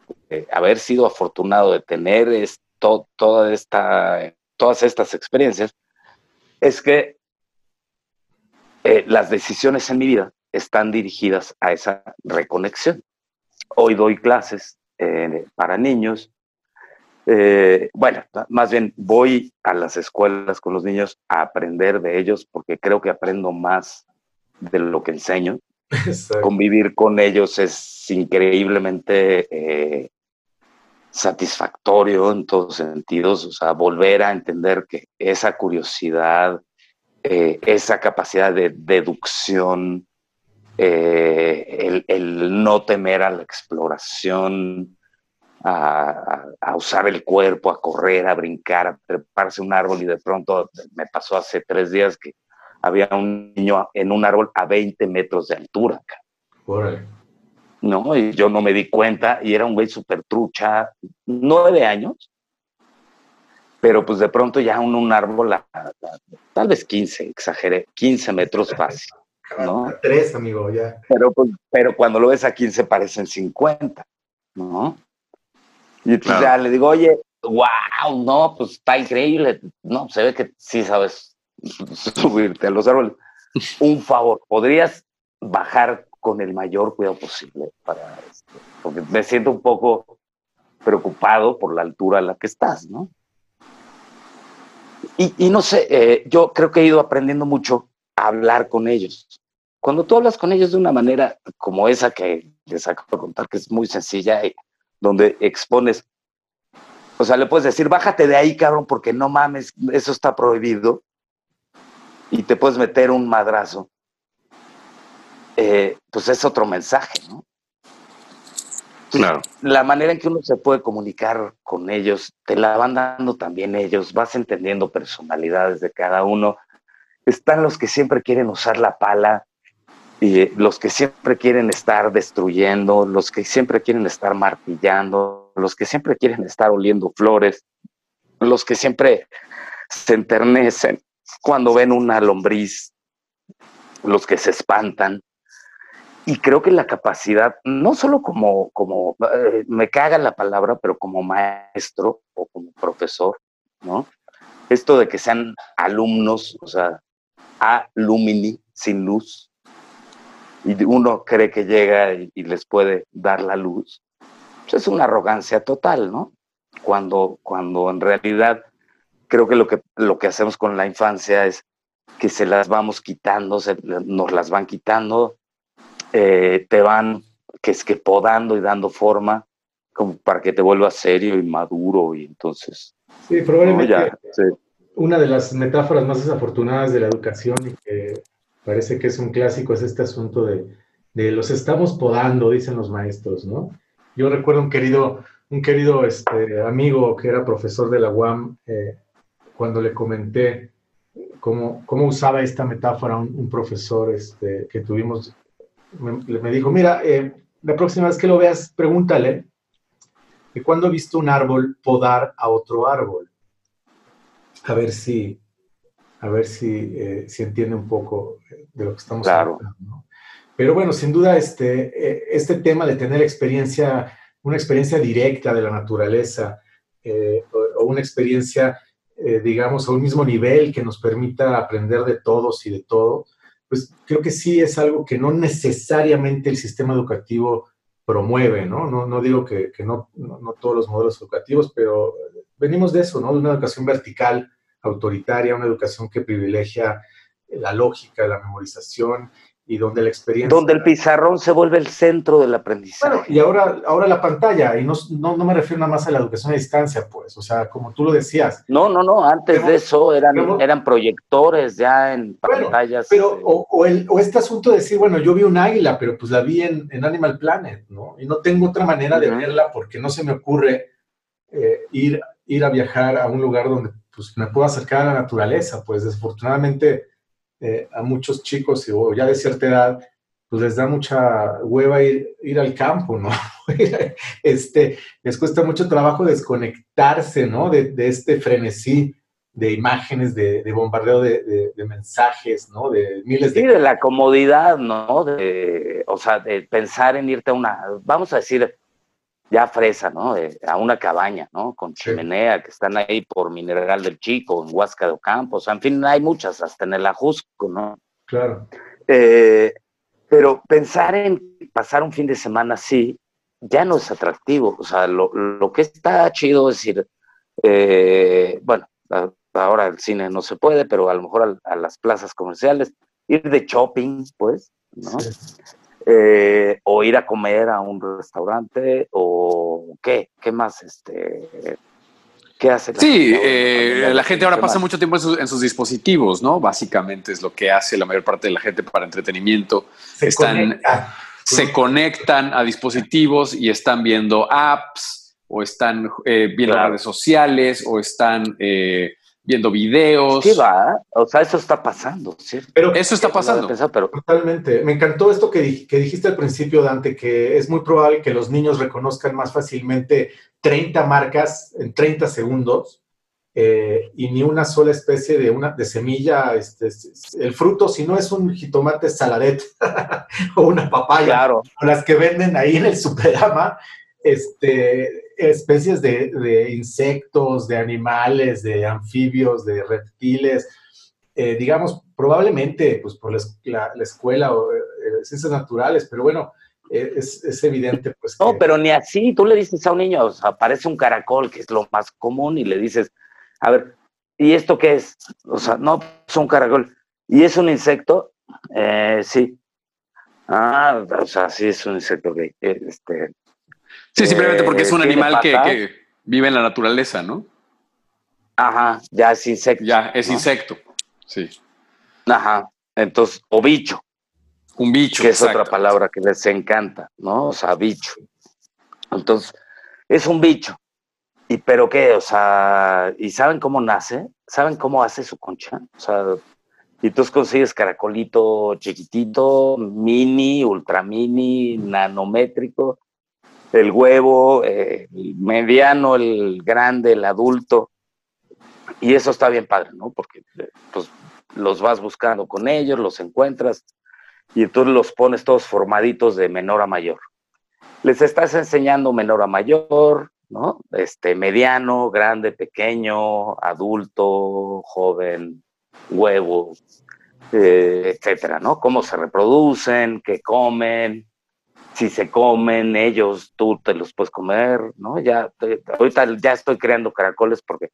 haber sido afortunado de tener es toda esta, todas estas experiencias es que eh, las decisiones en mi vida están dirigidas a esa reconexión. Hoy doy clases eh, para niños. Eh, bueno, más bien voy a las escuelas con los niños a aprender de ellos porque creo que aprendo más de lo que enseño. Convivir con ellos es increíblemente satisfactorio en todos sentidos, o sea, volver a entender que esa curiosidad, eh, esa capacidad de deducción, eh, el, no temer a la exploración, a, usar el cuerpo, a correr, a brincar, a treparse un árbol y de pronto me pasó hace tres días que había un niño en un árbol a 20 metros de altura. ¿no? Y yo no me di cuenta y era un güey súper trucha, nueve años, pero pues de pronto ya un, un árbol, tal vez 15, exageré, 15 metros fácil, ¿no? Tres, amigo, ya. Pero, pues, pero cuando lo ves a 15 parecen 50, ¿no? Y entonces ya le digo, oye, wow, no, pues está increíble, no, se ve que sí sabes subirte a los árboles. Un favor, ¿podrías bajar con el mayor cuidado posible para esto, porque me siento un poco preocupado por la altura a la que estás, ¿no? Y, no sé, eh, yo creo que he ido aprendiendo mucho a hablar con ellos. Cuando tú hablas con ellos de una manera como esa que les acabo de contar, que es muy sencilla, y donde expones, o sea, le puedes decir, bájate de ahí, cabrón, porque no mames, eso está prohibido, y te puedes meter un madrazo. Eh, pues es otro mensaje, ¿no? Claro. La manera en que uno se puede comunicar con ellos, te la van dando también ellos, vas entendiendo personalidades de cada uno. Están los que siempre quieren usar la pala, y los que siempre quieren estar destruyendo, los que siempre quieren estar martillando, los que siempre quieren estar oliendo flores, los que siempre se enternecen cuando ven una lombriz, los que se espantan, y creo que la capacidad, no solo como, como eh, me caga la palabra, pero como maestro o como profesor, ¿no? Esto de que sean alumnos, o sea, alumni, sin luz, y uno cree que llega y, les puede dar la luz, pues es una arrogancia total, ¿no? Cuando, cuando en realidad creo que lo, que lo que hacemos con la infancia es que se las vamos quitando, se, nos las van quitando, eh, te van que es que podando y dando forma como para que te vuelvas serio y maduro y entonces... Sí, probablemente una de las metáforas más desafortunadas de la educación y que parece que es un clásico es este asunto de, de los estamos podando, dicen los maestros, ¿no? Yo recuerdo un querido, un querido este, amigo que era profesor de la UAM, eh, cuando le comenté cómo, cómo usaba esta metáfora un, un profesor este, que tuvimos me, dijo, mira, eh, la próxima vez que lo veas, pregúntale de cuándo he visto un árbol podar a otro árbol. A ver si, a ver si, eh, si entiende un poco de lo que estamos hablando. Pero bueno, sin duda, este, eh, este tema de tener experiencia, una experiencia directa de la naturaleza o, una experiencia, digamos, a un mismo nivel que nos permita aprender de todos y de todo, pues creo que sí es algo que no necesariamente el sistema educativo promueve, ¿no? No, digo que, no, no, todos los modelos educativos, pero venimos de eso, ¿no? De una educación vertical, autoritaria, una educación que privilegia la lógica, la memorización y donde la experiencia... Donde el pizarrón se vuelve el centro del aprendizaje. Bueno, y ahora, ahora la pantalla, y no, no, me refiero nada más a la educación a distancia, pues, o sea, como tú lo decías. No, no, no, antes de eso eran, eran proyectores ya en pantallas. pero, o, o, el, o, este asunto de decir, bueno, yo vi un águila, pero pues la vi en, en Animal Planet, ¿no? Y no tengo otra manera de verla porque no se me ocurre eh, ir, ir a viajar a un lugar donde pues, me puedo acercar a la naturaleza, pues desafortunadamente eh, a muchos chicos o ya de cierta edad, pues les da mucha hueva ir, ir al campo, ¿no? este, les cuesta mucho trabajo desconectarse, ¿no? De, este frenesí de imágenes, de, de bombardeo de, de, mensajes, ¿no? De miles de... Sí, de la comodidad, ¿no? De, o sea, de pensar en irte a una, vamos a decir, ya fresa, ¿no? a una cabaña, ¿no? Con chimenea, que están ahí por Mineral del Chico, en Huasca de Ocampo, o sea, en fin, hay muchas, hasta en el Ajusco, ¿no? Claro. Eh, pero pensar en pasar un fin de semana así ya no es atractivo, o sea, lo, que está chido es ir, eh, bueno, ahora el cine no se puede, pero a lo mejor a, las plazas comerciales, ir de shopping, pues, ¿no? Eh, o ir a comer a un restaurante o qué, qué más, este, qué hace. La sí, eh, la gente ahora pasa mucho tiempo en, sus dispositivos, ¿no? Básicamente es lo que hace la mayor parte de la gente para entretenimiento. Se están, se conectan a dispositivos y están viendo apps o están eh, viendo redes sociales o están viendo videos. Sí, va. O sea, eso está pasando, ¿cierto? Pero, eso está pasando. pero... Totalmente. Me encantó esto que, que, dijiste al principio, Dante, que es muy probable que los niños reconozcan más fácilmente 30 marcas en 30 segundos. Eh, y ni una sola especie de una de semilla, este, el fruto, si no es un jitomate saladet o una papaya, claro. o las que venden ahí en el superama, este, especies de, insectos, de animales, de anfibios, de reptiles, eh, digamos, probablemente pues por la, escuela o eh, ciencias naturales, pero bueno, eh, es, evidente pues No, pero ni así, tú le dices a un niño, aparece un caracol, que es lo más común, y le dices, a ver, ¿y esto qué es? O sea, no, es un caracol. ¿Y es un insecto? sí. Ah, o sea, sí es un insecto, que este, Sí, simplemente porque es un animal que, vive en la naturaleza, ¿no? Ajá, ya es insecto. Ya es insecto, sí. Ajá, entonces, o bicho. Un bicho. Que es otra palabra que les encanta, ¿no? O sea, bicho. Entonces, es un bicho. ¿Y pero qué? O sea, ¿y saben cómo nace? ¿Saben cómo hace su concha? O sea, y tú consigues caracolito chiquitito, mini, ultra mini, nanométrico, el huevo, eh, el mediano, el grande, el adulto. Y eso está bien padre, ¿no? Porque pues, los vas buscando con ellos, los encuentras y tú los pones todos formaditos de menor a mayor. Les estás enseñando menor a mayor, ¿no? Este, mediano, grande, pequeño, adulto, joven, huevo, eh, etcétera, ¿no? Cómo se reproducen, qué comen, si se comen ellos, tú te los puedes comer, ¿no? Ya, ahorita ya estoy creando caracoles porque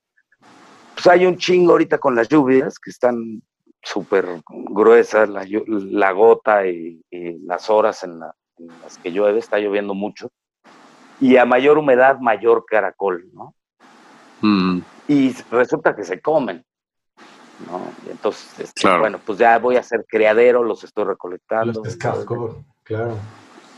pues hay un chingo ahorita con las lluvias que están súper gruesas, la, gota y, las horas en, las que llueve, está lloviendo mucho. Y a mayor humedad, mayor caracol, ¿no? Mm. Y resulta que se comen. ¿no? entonces, este, bueno, pues ya voy a hacer criadero, los estoy recolectando. Los claro.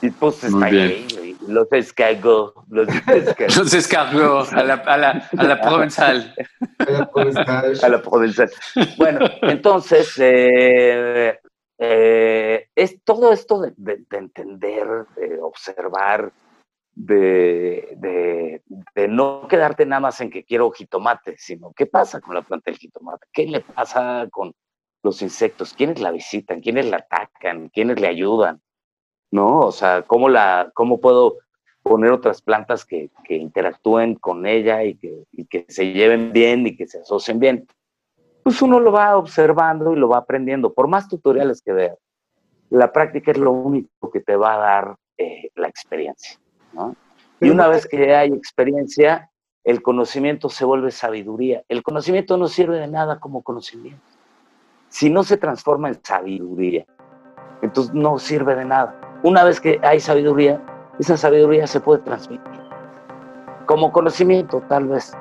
Y pues está ahí, los escargó, los escargó. los escargó a la, a la, a la provenzal. a la provenzal. Bueno, entonces, eh, eh, es todo esto de, de, entender, de observar, de, de, de, no quedarte nada más en que quiero jitomate, sino qué pasa con la planta del jitomate, qué le pasa con los insectos, quiénes la visitan, quiénes la atacan, quiénes le ayudan ¿no? O sea, ¿cómo, la, cómo puedo poner otras plantas que, que interactúen con ella y que, y que, se lleven bien y que se asocien bien? Pues uno lo va observando y lo va aprendiendo, por más tutoriales que vea. La práctica es lo único que te va a dar eh, la experiencia, ¿no? Y una vez que hay experiencia, el conocimiento se vuelve sabiduría. El conocimiento no sirve de nada como conocimiento. Si no se transforma en sabiduría, Entonces no sirve de nada. Una vez que hay sabiduría, esa sabiduría se puede transmitir. Como conocimiento, tal vez.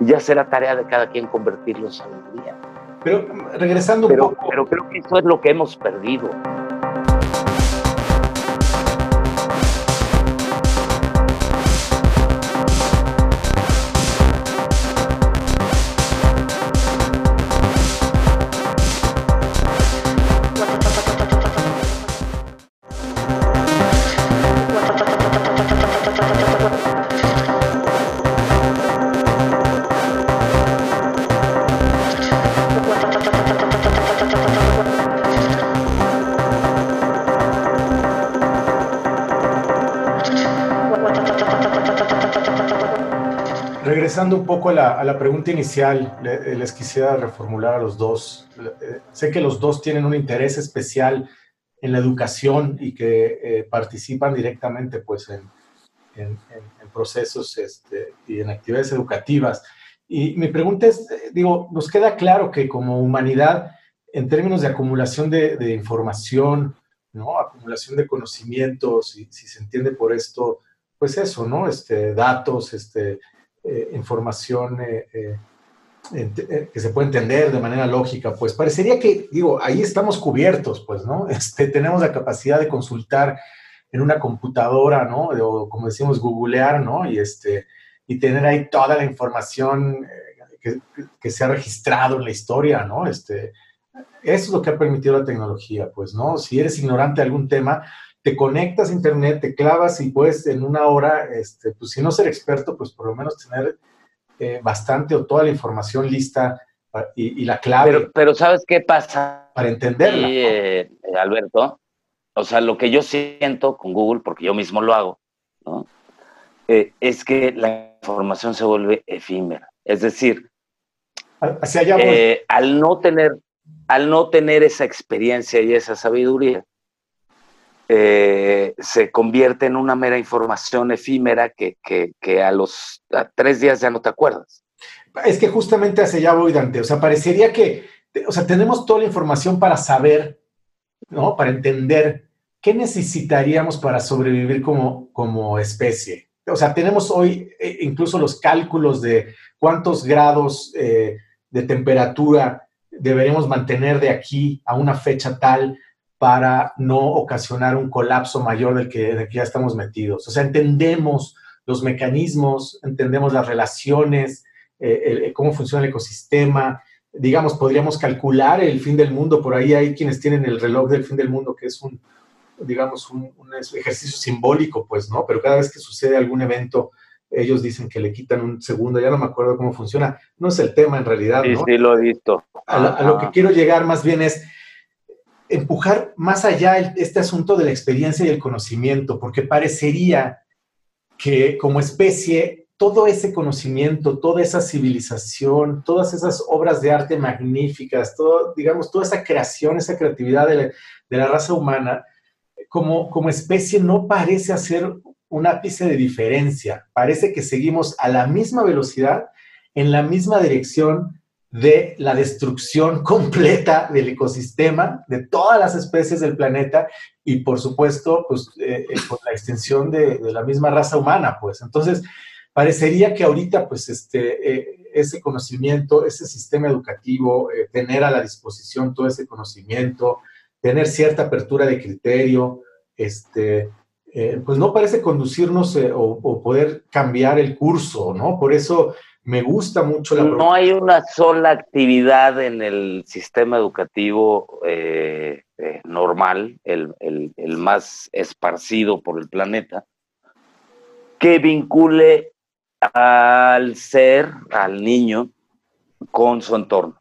Ya será tarea de cada quien convertirlo en sabiduría. Pero regresando un poco. Pero creo que eso es lo que hemos perdido. Regresando un poco a la, pregunta inicial, les quisiera reformular a los dos. Eh, sé que los dos tienen un interés especial en la educación y que eh, participan directamente pues, en, procesos este, y en actividades educativas. Y mi pregunta es, eh, digo, nos queda claro que como humanidad, en términos de acumulación de, información, ¿no? acumulación de conocimientos, y si se entiende por esto, pues eso, ¿no? Este, datos, este, eh, información eh, eh, que se puede entender de manera lógica, pues parecería que, digo, ahí estamos cubiertos, pues, ¿no? Este, tenemos la capacidad de consultar en una computadora, ¿no? O como decimos, googlear, ¿no? Y, este, y tener ahí toda la información que, que, se ha registrado en la historia, ¿no? Este, eso es lo que ha permitido la tecnología, pues, ¿no? Si eres ignorante de algún tema, te conectas a internet, te clavas y puedes en una hora, este, pues si no ser experto, pues por lo menos tener eh, bastante o toda la información lista y, la clave. Pero, pero, ¿sabes qué pasa? Para entenderla. Sí, eh, Alberto, o sea, lo que yo siento con Google, porque yo mismo lo hago, ¿no? Eh, es que la información se vuelve efímera. Es decir, Hacia allá al, no tener, al no tener esa experiencia y esa sabiduría, eh, se convierte en una mera información efímera que, a los tres días ya no te acuerdas. Es que justamente hacia allá voy, Dante. O sea, parecería que, o sea, tenemos toda la información para saber, ¿no? Para entender qué necesitaríamos para sobrevivir como, como especie. O sea, tenemos hoy eh, incluso los cálculos de cuántos grados eh, de temperatura deberíamos mantener de aquí a una fecha tal para no ocasionar un colapso mayor del que, ya estamos metidos. O sea, entendemos los mecanismos, entendemos las relaciones, eh, cómo funciona el ecosistema. Digamos, podríamos calcular el fin del mundo. Por ahí hay quienes tienen el reloj del fin del mundo, que es un, digamos, un, ejercicio simbólico, pues, ¿no? Pero cada vez que sucede algún evento, ellos dicen que le quitan un segundo, ya no me acuerdo cómo funciona. No es el tema en realidad, ¿no? Sí, lo he visto. a lo que quiero llegar más bien es, empujar más allá este asunto de la experiencia y el conocimiento, porque parecería que como especie todo ese conocimiento, toda esa civilización, todas esas obras de arte magníficas, todo, digamos, toda esa creación, esa creatividad de la, raza humana, como, como especie no parece hacer un ápice de diferencia. Parece que seguimos a la misma velocidad, en la misma dirección, de la destrucción completa del ecosistema, de todas las especies del planeta y por supuesto, pues eh, eh, con la extensión de, la misma raza humana, pues. Entonces, parecería que ahorita, pues, este, eh, ese conocimiento, ese sistema educativo, tener a la disposición todo ese conocimiento, tener cierta apertura de criterio, este, pues no parece conducirnos o, o, poder cambiar el curso, ¿no? Por eso me gusta mucho la... No hay una sola actividad en el sistema educativo eh, eh, normal, el, más esparcido por el planeta, que vincule al ser, al niño, con su entorno.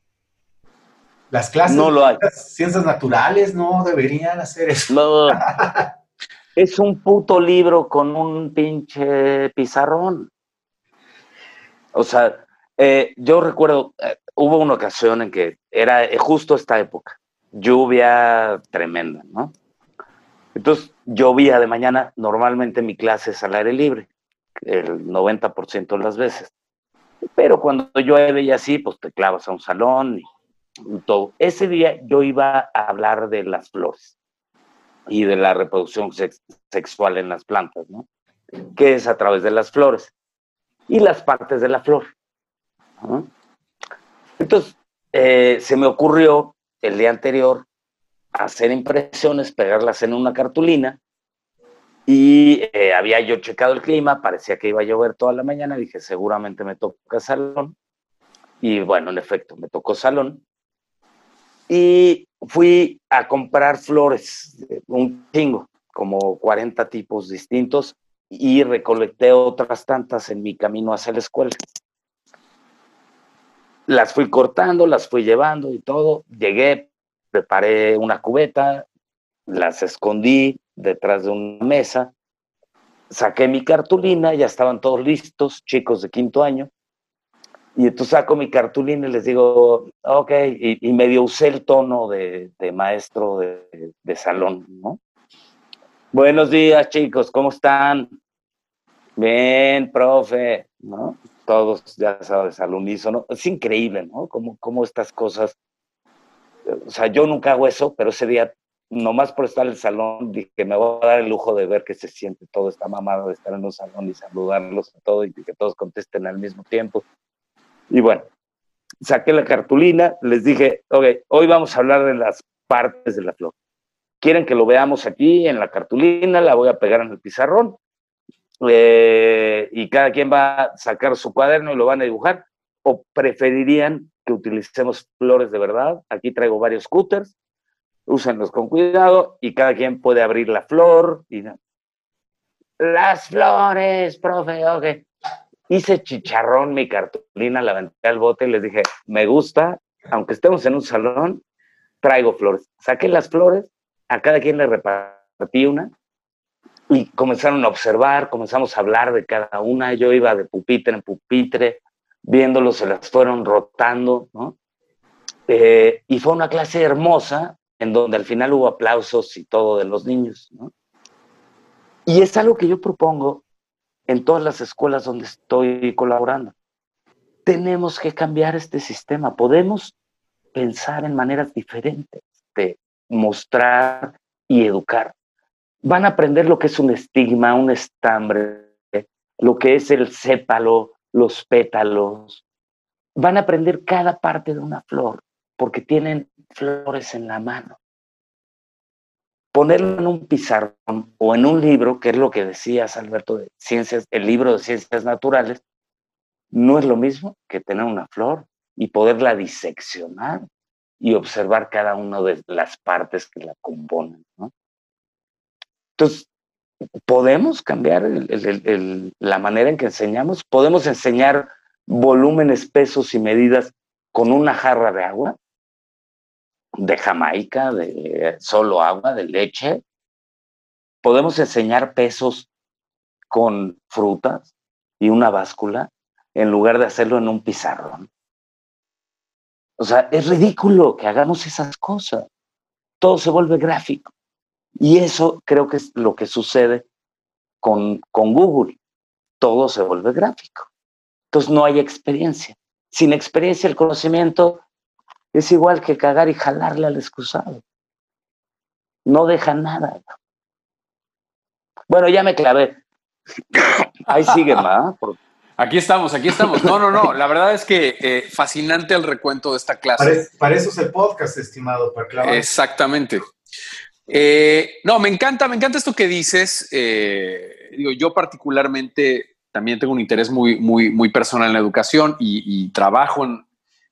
Las clases no lo hay. ciencias naturales no deberían hacer eso. No. es un puto libro con un pinche pizarrón. O sea, eh, yo recuerdo, eh, hubo una ocasión en que era eh, justo esta época, lluvia tremenda, ¿no? Entonces, llovía de mañana, normalmente mi clase es al aire libre, el 90% de las veces. Pero cuando llueve y así, pues te clavas a un salón y, todo. Ese día yo iba a hablar de las flores. y de la reproducción sexual en las plantas, ¿no? Que es a través de las flores y las partes de la flor. Entonces, eh, se me ocurrió el día anterior hacer impresiones, pegarlas en una cartulina y eh, había yo checado el clima, parecía que iba a llover toda la mañana, dije seguramente me toca salón y bueno, en efecto, me tocó salón y fui a comprar flores, un chingo, como 40 tipos distintos y recolecté otras tantas en mi camino hacia la escuela. Las fui cortando, las fui llevando y todo. Llegué, preparé una cubeta, las escondí detrás de una mesa, saqué mi cartulina, ya estaban todos listos, chicos de quinto año, y entonces saco mi cartulina y les digo, ok, y, medio usé el tono de, maestro de, de, salón, ¿no? Buenos días, chicos, ¿cómo están? Bien, profe, ¿no? Todos, ya sabes, al unísono. Es increíble, ¿no? Cómo, cómo estas cosas, o sea, yo nunca hago eso, pero ese día nomás por estar en el salón, dije, me voy a dar el lujo de ver que se siente todo esta mamada de estar en un salón y saludarlos a todos y que todos contesten al mismo tiempo. Y bueno, saqué la cartulina, les dije, ok, hoy vamos a hablar de las partes de la flor. ¿Quieren que lo veamos aquí en la cartulina? La voy a pegar en el pizarrón. Eh, y cada quien va a sacar su cuaderno y lo van a dibujar. ¿O preferirían que utilicemos flores de verdad? Aquí traigo varios cúters úsenlos con cuidado y cada quien puede abrir la flor. Y... Las flores, profe. Hice chicharrón mi cartulina, la aventé al bote y les dije, me gusta, aunque estemos en un salón, traigo flores. Saqué las flores, a cada quien le repartí una y comenzaron a observar, comenzamos a hablar de cada una. Yo iba de pupitre en pupitre, viéndolos, se las fueron rotando, ¿no? Eh, y fue una clase hermosa en donde al final hubo aplausos y todo de los niños. ¿no? Y es algo que yo propongo en todas las escuelas donde estoy colaborando. Tenemos que cambiar este sistema, podemos pensar en maneras diferentes de mostrar y educar. Van a aprender lo que es un estigma, un estambre, lo que es el sépalo, los pétalos. Van a aprender cada parte de una flor porque tienen flores en la mano. Ponerlo en un pizarrón o en un libro, que es lo que decías, Alberto, de ciencias, el libro de ciencias naturales, no es lo mismo que tener una flor y poderla diseccionar y observar cada una de las partes que la componen. Entonces, podemos cambiar la manera en que enseñamos, podemos enseñar volúmenes, pesos y medidas con una jarra de agua de Jamaica, de solo agua, de leche. Podemos enseñar pesos con frutas y una báscula en lugar de hacerlo en un pizarrón. O sea, es ridículo que hagamos esas cosas. Todo se vuelve gráfico. Y eso creo que es lo que sucede con, con Google. Todo se vuelve gráfico. Entonces no hay experiencia. Sin experiencia el conocimiento es igual que cagar y jalarle al excusado. No deja nada. Bueno, ya me clavé. Ahí sigue, ¿ma? Aquí estamos, aquí estamos. No, no, no. La verdad es que eh, fascinante el recuento de esta clase. Para, eso es el podcast, estimado, para clavar. Exactamente. Eh, no, me encanta, me encanta esto que dices. Eh, digo, yo particularmente también tengo un interés muy, muy, muy personal en la educación y trabajo en,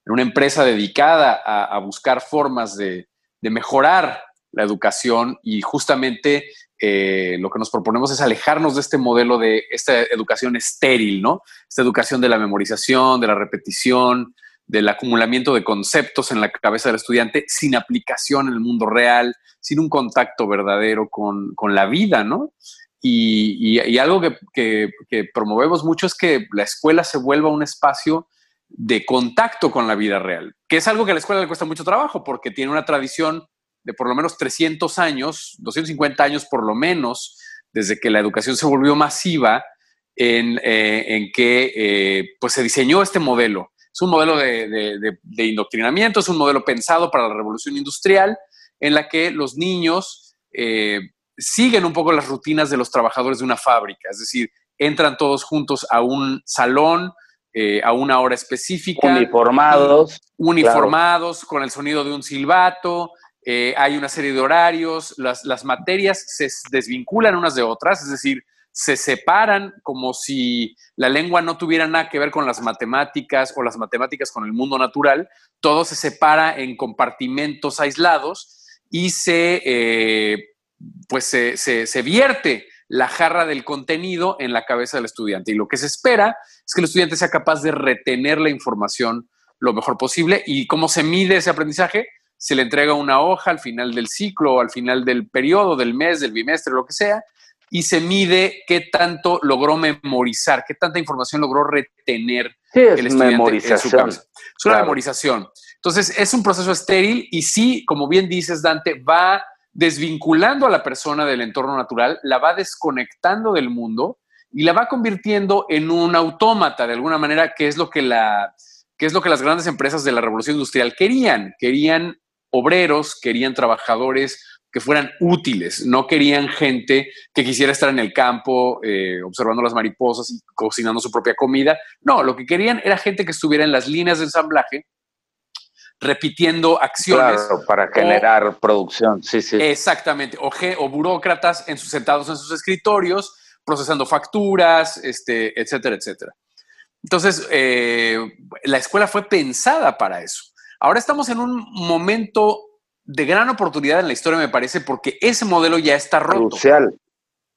una empresa dedicada a, buscar formas de, mejorar la educación y justamente eh, lo que nos proponemos es alejarnos de este modelo de esta educación estéril, ¿no? Esta educación de la memorización, de la repetición, del acumulamiento de conceptos en la cabeza del estudiante sin aplicación en el mundo real, sin un contacto verdadero con, la vida, ¿no? Y, algo que, que, promovemos mucho es que la escuela se vuelva un espacio de contacto con la vida real, que es algo que a la escuela le cuesta mucho trabajo porque tiene una tradición de por lo menos 300 años, 250 años por lo menos, desde que la educación se volvió masiva, en, eh, que eh, pues se diseñó este modelo. Es un modelo de, de, indoctrinamiento, es un modelo pensado para la revolución industrial, en la que los niños siguen un poco las rutinas de los trabajadores de una fábrica, es decir, entran todos juntos a un salón, a una hora específica. Uniformados. Uniformados, con el sonido de un silbato, eh, hay una serie de horarios, las, materias se desvinculan unas de otras, es decir, se separan como si la lengua no tuviera nada que ver con las matemáticas o las matemáticas con el mundo natural, todo se separa en compartimentos aislados y se, eh, pues se, se vierte la jarra del contenido en la cabeza del estudiante. Y lo que se espera es que el estudiante sea capaz de retener la información lo mejor posible. ¿Y cómo se mide ese aprendizaje? se le entrega una hoja al final del ciclo al final del periodo, del mes, del bimestre, lo que sea, y se mide qué tanto logró memorizar, qué tanta información logró retener el estudiante en su cabeza. Es una memorización. Entonces, es un proceso estéril y sí, como bien dices, Dante, va desvinculando a la persona del entorno natural, la va desconectando del mundo y la va convirtiendo en un autómata, de alguna manera, que es lo que la, que es lo que las grandes empresas de la revolución industrial querían. Querían obreros, querían trabajadores que fueran útiles, no querían gente que quisiera estar en el campo eh, observando las mariposas y cocinando su propia comida. No, lo que querían era gente que estuviera en las líneas de ensamblaje repitiendo acciones. Claro, para generar producción, sí, sí. Exactamente, o, o burócratas en sus, sentados en sus escritorios, procesando facturas, este, etcétera, etcétera. Entonces, eh, la escuela fue pensada para eso. Ahora estamos en un momento de gran oportunidad en la historia, me parece, porque ese modelo ya está roto. Crucial.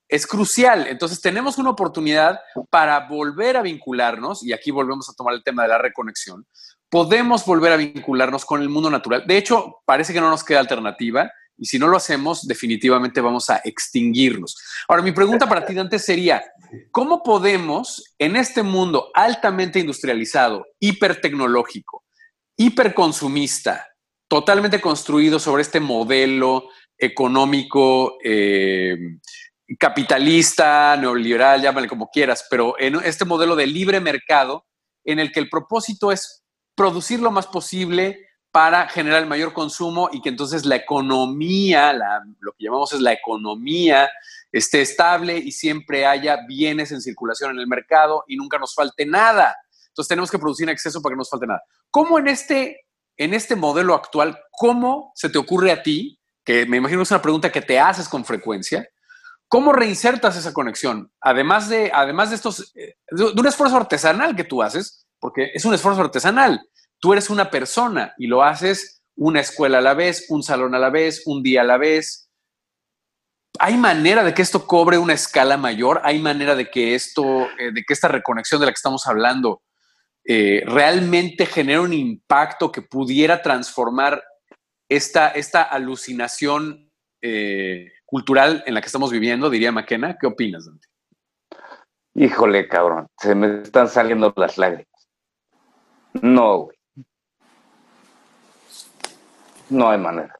Es crucial. Entonces tenemos una oportunidad para volver a vincularnos, y aquí volvemos a tomar el tema de la reconexión. Podemos volver a vincularnos con el mundo natural. De hecho, parece que no nos queda alternativa, y si no lo hacemos, definitivamente vamos a extinguirnos. Ahora, mi pregunta para ti, Dante, sería, ¿cómo podemos, en este mundo altamente industrializado, hipertecnológico, hiperconsumista, totalmente construido sobre este modelo económico, eh, capitalista, neoliberal, llámale como quieras, pero en este modelo de libre mercado en el que el propósito es producir lo más posible para generar el mayor consumo y que entonces la economía, lo que llamamos es la economía, esté estable y siempre haya bienes en circulación en el mercado y nunca nos falte nada. Entonces tenemos que producir en exceso para que no nos falte nada. ¿Cómo en este, en este modelo actual, cómo se te ocurre a ti, que me imagino es una pregunta que te haces con frecuencia, cómo reinsertas esa conexión? Además de, además de estos, eh, de un esfuerzo artesanal que tú haces, porque es un esfuerzo artesanal. Tú eres una persona y lo haces una escuela a la vez, un salón a la vez, un día a la vez. ¿Hay manera de que esto cobre una escala mayor? ¿Hay manera de que esto, eh, de que esta reconexión de la que estamos hablando eh, realmente genera un impacto que pudiera transformar esta, esta alucinación eh, cultural en la que estamos viviendo, diría McKenna. ¿Qué opinas, Dante? Híjole, cabrón, se me están saliendo las lágrimas. No, güey. No hay manera.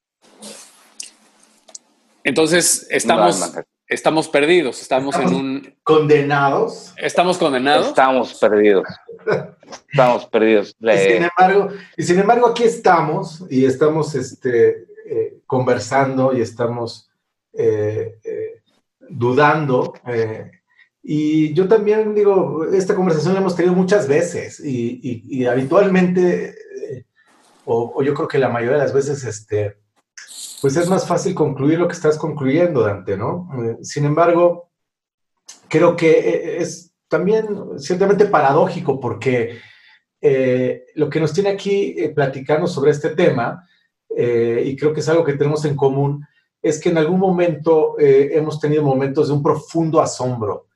Entonces, estamos, estamos perdidos, estamos, en un... Condenados. Estamos condenados. Estamos perdidos. Estamos perdidos. Y sin, embargo, y sin embargo, aquí estamos y estamos este, eh, conversando y estamos eh, eh, dudando. y yo también digo, esta conversación la hemos tenido muchas veces y, habitualmente, o, o, yo creo que la mayoría de las veces, este, pues es más fácil concluir lo que estás concluyendo, Dante, ¿no? sin embargo, creo que es también ciertamente paradójico porque eh, lo que nos tiene aquí eh, platicando sobre este tema, eh, y creo que es algo que tenemos en común, es que en algún momento hemos tenido momentos de un profundo asombro,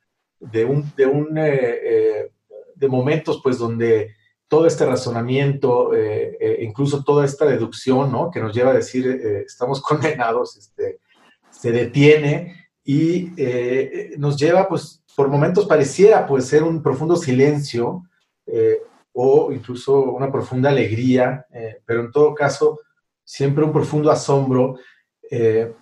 de, un, de, un, de momentos pues donde todo este razonamiento, incluso toda esta deducción, ¿no? Que nos lleva a decir, estamos condenados, este, se detiene y nos lleva, pues, por momentos pareciera, pues, ser un profundo silencio, o incluso una profunda alegría, eh, pero en todo caso siempre un profundo asombro eh,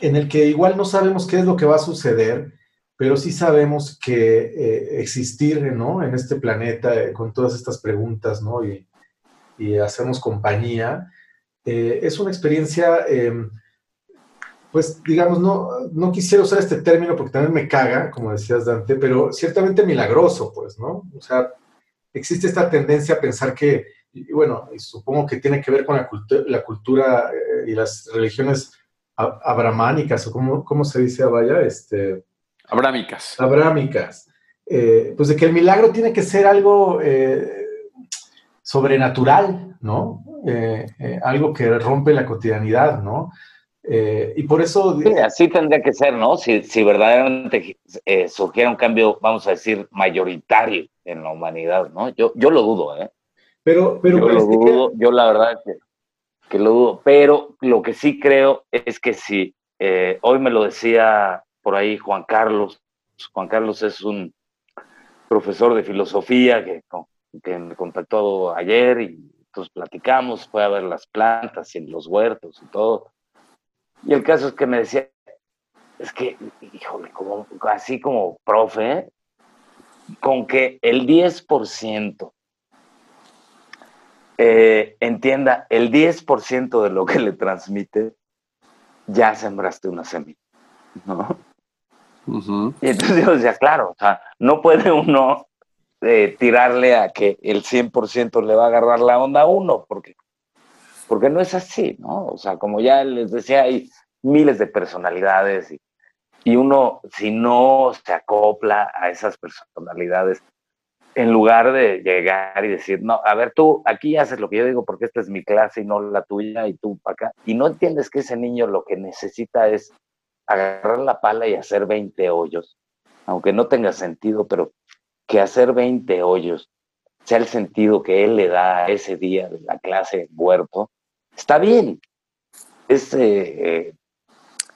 en el que igual no sabemos qué es lo que va a suceder, pero sí sabemos que eh, existir ¿no? en este planeta con todas estas preguntas ¿no? y, y hacernos compañía es una experiencia pues digamos, no, no quisiera usar este término porque también me caga, como decías Dante, pero ciertamente milagroso, pues, ¿no? O sea, existe esta tendencia a pensar que, y bueno, y supongo que tiene que ver con la, la cultura eh, y las religiones abramánicas, o cómo, cómo se dice, vaya, este... Abrámicas. Abrámicas. Eh, pues de que el milagro tiene que ser algo eh, sobrenatural, ¿no? algo que rompe la cotidianidad, ¿no? Eh, y por eso... Sí, así tendría que ser, ¿no? Si, si verdaderamente eh, surgiera un cambio, vamos a decir, mayoritario en la humanidad, ¿no? Yo, yo lo dudo, ¿eh? Pero, pero yo lo dudo, yo la verdad que, que, lo dudo, pero lo que sí creo es que si, eh, hoy me lo decía por ahí Juan Carlos, Juan Carlos es un profesor de filosofía que, me contactó ayer y entonces platicamos, fue a ver las plantas y los huertos y todo. Y el caso es que me decía, es que, híjole, como, así como profe, con que el 10% eh, entienda, el 10% de lo que le transmite, ya sembraste una semilla, ¿no? Y entonces yo decía, claro, no puede uno eh, tirarle a que el 100% le va a agarrar la onda a uno, porque porque no es así, ¿no? O sea, como ya les decía, hay miles de personalidades y, y uno, si no se acopla a esas personalidades, en lugar de llegar y decir, no, a ver, tú aquí haces lo que yo digo porque esta es mi clase y no la tuya y tú para acá, y no entiendes que ese niño lo que necesita es agarrar la pala y hacer 20 hoyos, aunque no tenga sentido, pero que hacer 20 hoyos sea el sentido que él le da ese día de la clase huerto, está bien. Es, eh,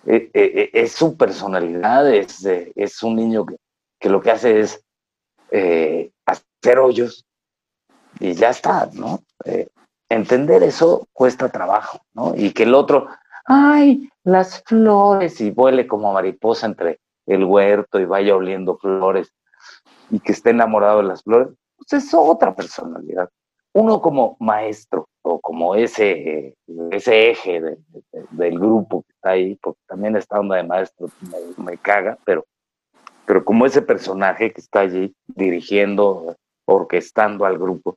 eh, eh, es su personalidad, es, es un niño que, que, lo que hace es hacer hoyos y ya está, ¿no? entender eso cuesta trabajo, ¿no? Y que el otro, ay, las flores, y vuele como mariposa entre el huerto y vaya oliendo flores y que esté enamorado de las flores, pues es otra personalidad. Uno como maestro o como ese, ese eje del grupo que está ahí, porque también esta onda de maestro me, caga, pero, pero como ese personaje que está allí dirigiendo, orquestando al grupo,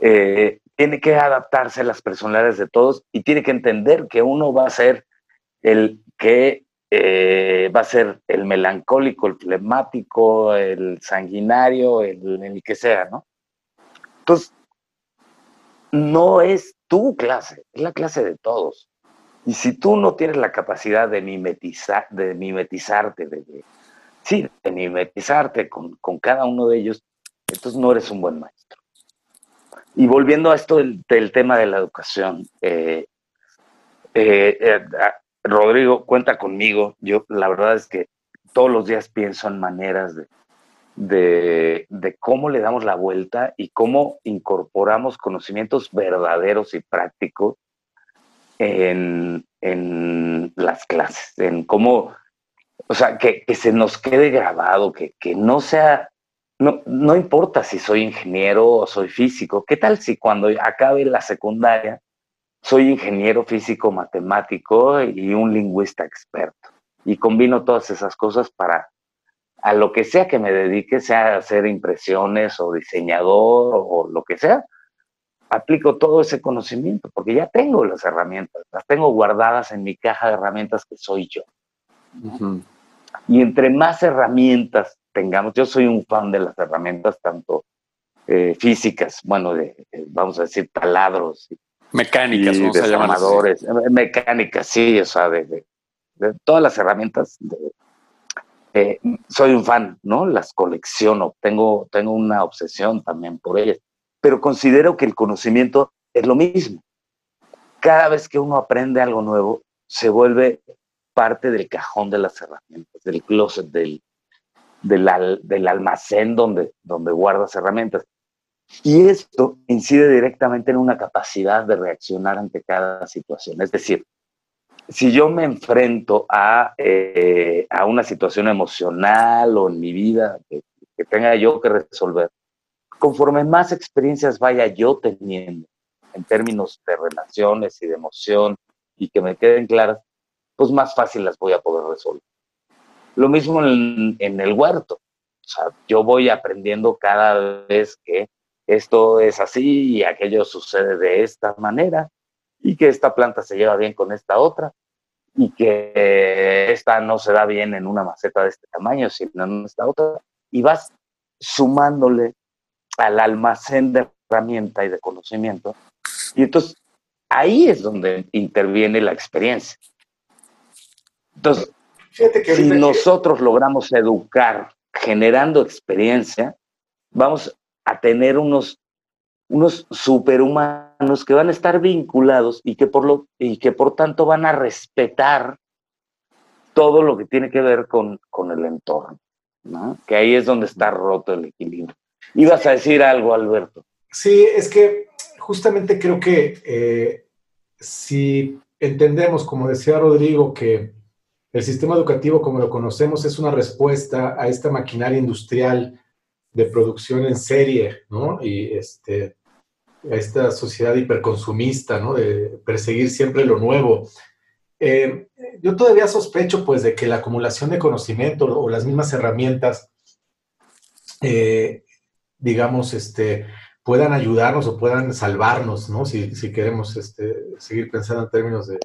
eh, tiene que adaptarse a las personalidades de todos y tiene que entender que uno va a ser el que eh, va a ser el melancólico, el flemático, el sanguinario, el, el que sea, ¿no? Entonces, no es tu clase, es la clase de todos. Y si tú no tienes la capacidad de mimetizar, de mimetizarte, de, sí, de mimetizarte con, cada uno de ellos, entonces no eres un buen maestro. Y volviendo a esto del, tema de la educación, eh, eh, eh, Rodrigo, cuenta conmigo. Yo la verdad es que todos los días pienso en maneras de, de, cómo le damos la vuelta y cómo incorporamos conocimientos verdaderos y prácticos en, las clases, en cómo, o sea, que, se nos quede grabado, que, no sea, no, no importa si soy ingeniero o soy físico, ¿qué tal si cuando acabe la secundaria soy ingeniero físico matemático y un lingüista experto? Y combino todas esas cosas para a lo que sea que me dedique, sea hacer impresiones o diseñador o lo que sea, aplico todo ese conocimiento porque ya tengo las herramientas, las tengo guardadas en mi caja de herramientas que soy yo. Y entre más herramientas tengamos, yo soy un fan de las herramientas tanto eh, físicas, bueno, de, eh, vamos a decir, taladros. Mecánicas, vamos a eh, Mecánicas, sí, o sea, de, de todas las herramientas eh, soy un fan, ¿no? Las colecciono, tengo, tengo una obsesión también por ellas, pero considero que el conocimiento es lo mismo. Cada vez que uno aprende algo nuevo, se vuelve parte del cajón de las herramientas, del closet, del, del, almacén donde, donde guardas herramientas. Y esto incide directamente en una capacidad de reaccionar ante cada situación. Es decir, si yo me enfrento a, eh, a una situación emocional o en mi vida que, tenga yo que resolver, conforme más experiencias vaya yo teniendo en términos de relaciones y de emoción y que me queden claras, pues más fácil las voy a poder resolver. Lo mismo en, en el huerto. O sea, yo voy aprendiendo cada vez que esto es así y aquello sucede de esta manera y que esta planta se lleva bien con esta otra y que esta no se da bien en una maceta de este tamaño, sino en esta otra, y vas sumándole al almacén de herramienta y de conocimiento. Y entonces ahí es donde interviene la experiencia. Entonces, si nosotros logramos educar generando experiencia, vamos a tener unos, unos superhumanos que van a estar vinculados y que, por lo, y que por tanto van a respetar todo lo que tiene que ver con, con el entorno, ¿no? que ahí es donde está roto el equilibrio. Ibas a decir algo, Alberto. Sí, es que justamente creo que eh, si entendemos, como decía Rodrigo, que el sistema educativo como lo conocemos es una respuesta a esta maquinaria industrial de producción en serie, ¿no? Y este, a esta sociedad hiperconsumista, ¿no? De perseguir siempre lo nuevo. Eh, yo todavía sospecho, pues, de que la acumulación de conocimiento o las mismas herramientas, eh, digamos, este, puedan ayudarnos o puedan salvarnos, ¿no? Si, si queremos este, seguir pensando en términos de,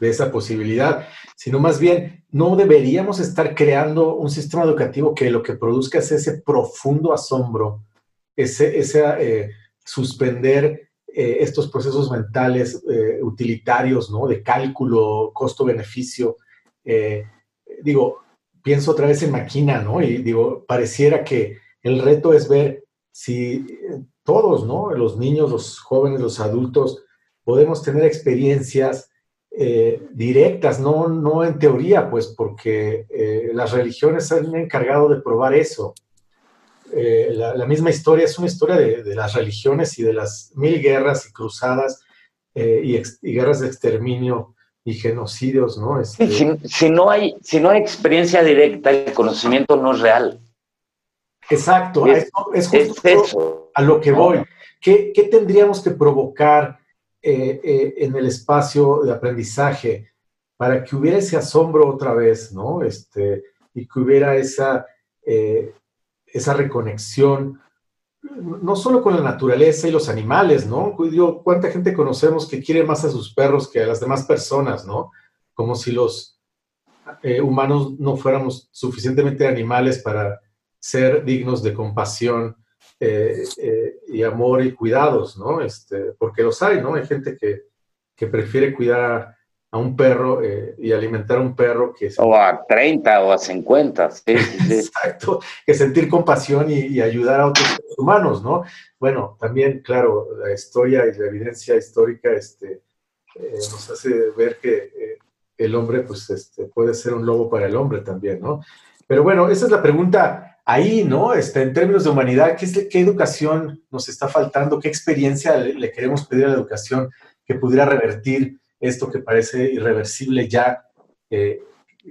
de esa posibilidad, sino más bien no deberíamos estar creando un sistema educativo que lo que produzca es ese profundo asombro, ese, ese eh, suspender eh, estos procesos mentales eh, utilitarios, ¿no? De cálculo, costo-beneficio. digo, pienso otra vez en máquina, ¿no? Y digo, pareciera que el reto es ver si todos, ¿no? Los niños, los jóvenes, los adultos, podemos tener experiencias eh, directas, no, no en teoría, pues porque eh, las religiones han encargado de probar eso. Eh, la, misma historia es una historia de, las religiones y de las mil guerras y cruzadas y, guerras de exterminio y genocidios, ¿no? Este, si, no hay, si no hay experiencia directa, el conocimiento no es real. Exacto, es, justo a lo que voy. ¿Qué, ¿Qué tendríamos que provocar? Eh, eh, en el espacio de aprendizaje para que hubiera ese asombro otra vez, ¿no? Este, y que hubiera esa, eh, esa reconexión, no solo con la naturaleza y los animales, ¿no? ¿Cuánta gente conocemos que quiere más a sus perros que a las demás personas, ¿no? Como si los humanos no fuéramos suficientemente animales para ser dignos de compasión eh, eh, y amor y cuidados, ¿no? Este, porque los hay, ¿no? Hay gente que, que prefiere cuidar a un perro eh, y alimentar a un perro que... O a 30 o a 50, sí, Exacto, que sentir compasión y, ayudar a otros humanos, ¿no? Bueno, también, claro, la historia y la evidencia histórica este, nos hace ver que el hombre, pues, este, puede ser un lobo para el hombre también, ¿no? Pero bueno, esa es la pregunta ahí, ¿no? Este, en términos de humanidad, ¿qué, ¿qué educación nos está faltando? ¿Qué experiencia le, queremos pedir a la educación que pudiera revertir esto que parece irreversible ya eh,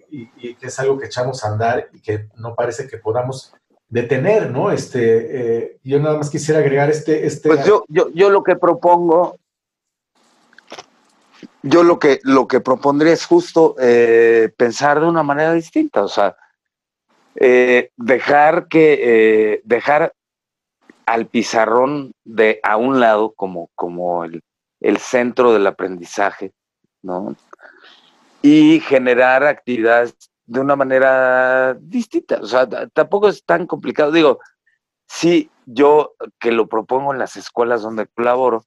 y, que es algo que echamos a andar y que no parece que podamos detener, ¿no? Este, eh, yo nada más quisiera agregar este... este pues yo, yo, yo lo que propongo yo lo que, lo que propondría es justo eh, pensar de una manera distinta, o sea, eh, dejar que eh, dejar al pizarrón de a un lado como, como el, centro del aprendizaje, ¿no? Y generar actividades de una manera distinta. O sea, tampoco es tan complicado. Digo, sí, yo que lo propongo en las escuelas donde colaboro,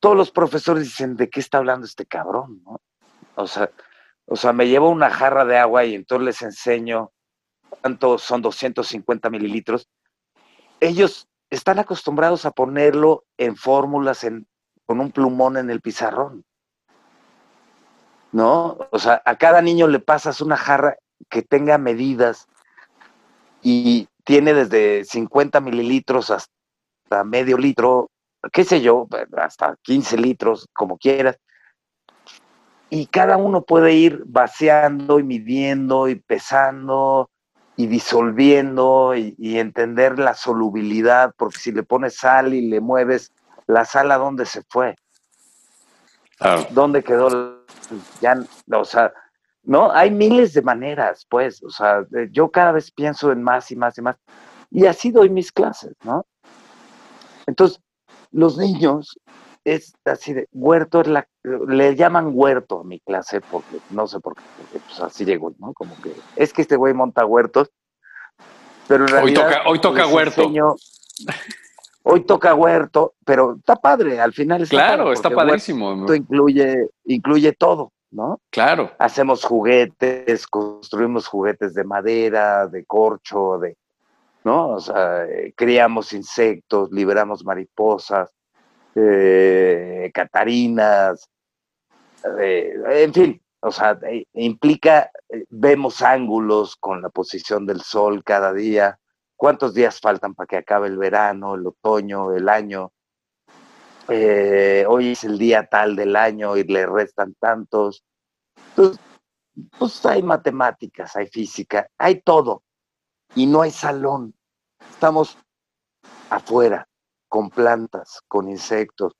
todos los profesores dicen, ¿de qué está hablando este cabrón? ¿no? O sea, o sea, me llevo una jarra de agua y entonces les enseño cuánto son 250 mililitros, ellos están acostumbrados a ponerlo en fórmulas con un plumón en el pizarrón. ¿No? O sea, a cada niño le pasas una jarra que tenga medidas y tiene desde 50 mililitros hasta medio litro, qué sé yo, hasta 15 litros, como quieras. Y cada uno puede ir vaciando y midiendo y pesando y disolviendo y, entender la solubilidad, porque si le pones sal y le mueves, la sal a dónde se fue. ¿Dónde quedó? Ya, o sea, ¿no? Hay miles de maneras, pues, o sea, yo cada vez pienso en más y más y más, y así doy mis clases, ¿no? Entonces, los niños, es así de, huerto es la, le llaman huerto a mi clase, porque no sé por qué, pues así llegó, ¿no? Como que, es que este güey monta huertos, pero en realidad... Hoy toca, hoy toca huerto. hoy toca huerto, pero está padre, al final está Claro, está padrísimo. Esto incluye, incluye todo, ¿no? Claro. Hacemos juguetes, construimos juguetes de madera, de corcho, de, ¿no? O sea, eh, criamos insectos, liberamos mariposas, eh, catarinas, eh, en fin, o sea, implica, vemos ángulos con la posición del sol cada día, cuántos días faltan para que acabe el verano, el otoño, el año. hoy es el día tal del año y le restan tantos. Entonces, pues hay matemáticas, hay física, hay todo. Y no hay salón. Estamos afuera, con plantas, con insectos.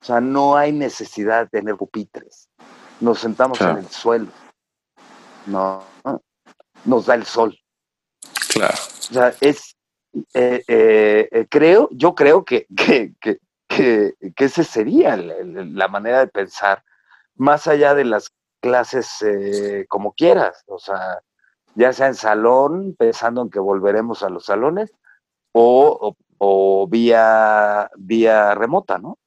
O sea, no hay necesidad de tener pupitres. Nos sentamos en el suelo. No, nos da el sol. Claro. O sea, es, eh, eh, eh, creo, yo creo que, que, que, que, que esa sería la, manera de pensar, más allá de las clases como quieras, o sea, ya sea en salón, pensando en que volveremos a los salones, o, o, vía, vía remota, ¿no?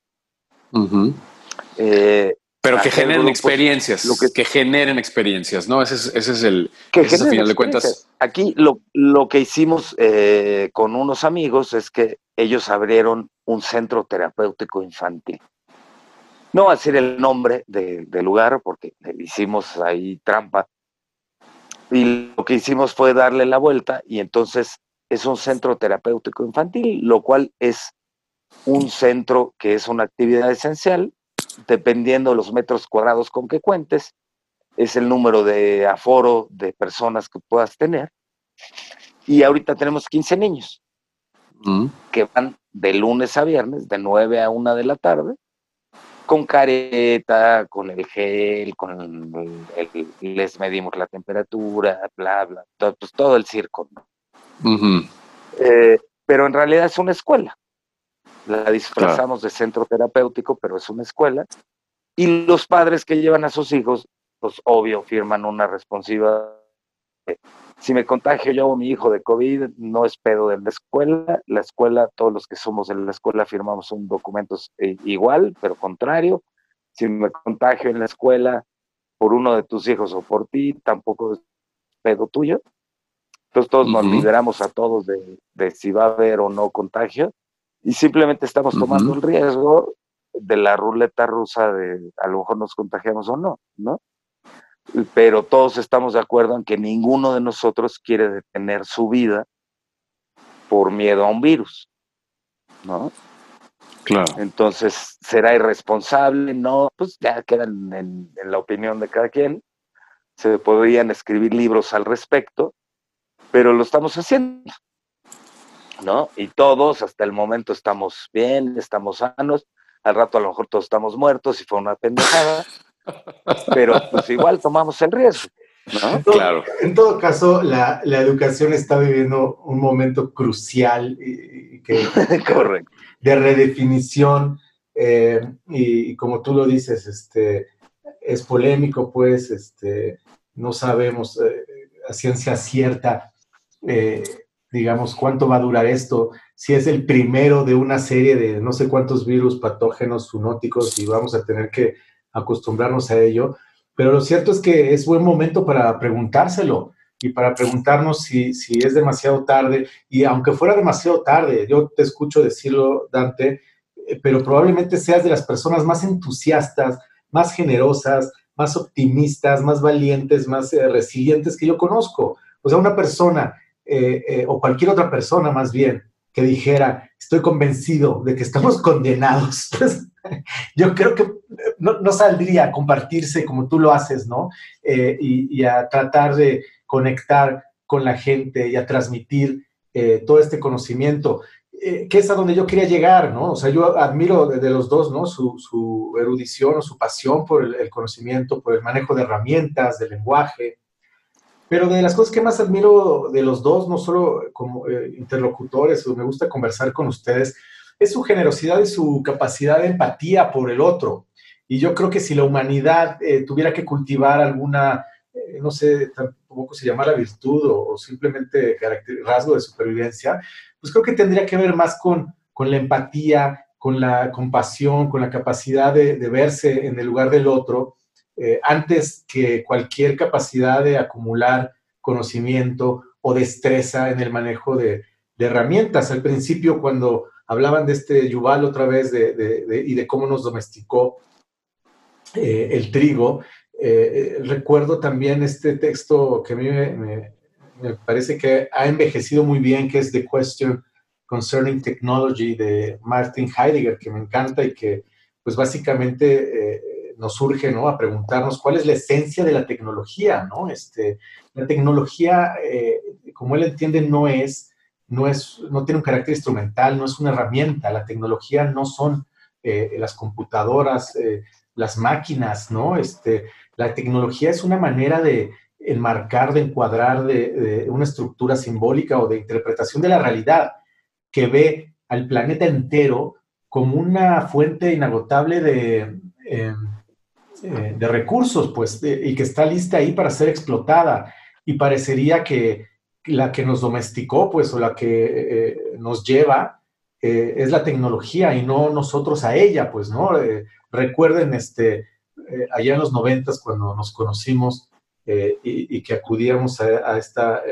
Eh, Pero que generen experiencias, lo que, generen experiencias, ¿no? Ese es, ese es el que ese final de cuentas. Aquí lo, lo que hicimos eh, con unos amigos es que ellos abrieron un centro terapéutico infantil. No voy a decir el nombre del lugar porque hicimos ahí trampa. Y lo que hicimos fue darle la vuelta y entonces es un centro terapéutico infantil, lo cual es un centro que es una actividad esencial, dependiendo de los metros cuadrados con que cuentes, es el número de aforo de personas que puedas tener. Y ahorita tenemos 15 niños mm. que van de lunes a viernes, de 9 a 1 de la tarde, con careta, con el gel, con el, les medimos la temperatura, bla, bla, todo, pues todo el circo. Eh, pero en realidad es una escuela. La disfrazamos de centro terapéutico, pero es una escuela. Y los padres que llevan a sus hijos, pues obvio, firman una responsiva. Si me contagio yo o mi hijo de COVID, no es pedo de la escuela. La escuela, todos los que somos en la escuela firmamos un documento eh, igual, pero contrario. Si me contagio en la escuela por uno de tus hijos o por ti, tampoco es pedo tuyo. Entonces todos nos liberamos a todos de, si va a haber o no contagio y simplemente estamos tomando el riesgo de la ruleta rusa de a lo mejor nos contagiamos o no, ¿no? Pero todos estamos de acuerdo en que ninguno de nosotros quiere detener su vida por miedo a un virus, ¿no? Claro. Entonces, ¿será irresponsable? No, pues ya quedan en la opinión de cada quien. Se podrían escribir libros al respecto, pero lo estamos haciendo, ¿no? Y todos hasta el momento estamos bien, estamos sanos, al rato a lo mejor todos estamos muertos y fue una pendejada, pero pues igual tomamos el riesgo. ¿no? claro. En todo caso, la, educación está viviendo un momento crucial y, que, Correcto. de redefinición eh, y, como tú lo dices, este, es polémico, pues, este, no sabemos eh, a ciencia cierta eh, digamos, cuánto va a durar esto, si es el primero de una serie de no sé cuántos virus patógenos zoonóticos y vamos a tener que acostumbrarnos a ello. Pero lo cierto es que es buen momento para preguntárselo y para preguntarnos si, si es demasiado tarde. Y aunque fuera demasiado tarde, yo te escucho decirlo, Dante, eh, pero probablemente seas de las personas más entusiastas, más generosas, más optimistas, más valientes, más eh, resilientes que yo conozco. O sea, una persona eh, eh, o cualquier otra persona más bien, que dijera, estoy convencido de que estamos condenados, pues, yo creo que eh, no, saldría a compartirse como tú lo haces, ¿no? y, a tratar de conectar con la gente y a transmitir todo este conocimiento. eh, que es a donde yo quería llegar, ¿no? O sea, yo admiro de, los dos, ¿no? Su, erudición o su pasión por el, conocimiento, por el manejo de herramientas, del lenguaje. Pero de las cosas que más admiro de los dos, no solo como eh, interlocutores, me gusta conversar con ustedes, es su generosidad y su capacidad de empatía por el otro. Y yo creo que si la humanidad eh, tuviera que cultivar alguna, eh, no sé, tampoco se llama la virtud o, simplemente rasgo de supervivencia, pues creo que tendría que ver más con, con la empatía, con la compasión, con la capacidad de, verse en el lugar del otro, eh, antes que cualquier capacidad de acumular conocimiento o destreza en el manejo de, herramientas. Al principio, cuando hablaban de este Yuval otra vez y de cómo nos domesticó eh, el trigo. Eh, recuerdo también este texto que a mí me, parece que ha envejecido muy bien, que es The Question Concerning Technology de Martin Heidegger, que me encanta y que pues básicamente nos surge ¿no? a preguntarnos cuál es la esencia de la tecnología. ¿no? Este, la tecnología, como él entiende, no es no, es, no tiene un carácter instrumental, no es una herramienta. La tecnología no son eh, las computadoras, eh, las máquinas, ¿no? Este, la tecnología es una manera de enmarcar, de encuadrar de, una estructura simbólica o de interpretación de la realidad que ve al planeta entero como una fuente inagotable de, em, eh, de recursos, pues, y que está lista ahí para ser explotada. Y parecería que la que nos domesticó, pues, o la que eh, nos lleva, eh, es la tecnología y no nosotros a ella, pues, ¿no? Eh, recuerden, este, allá en los noventas, cuando nos conocimos y, que acudíamos a, esta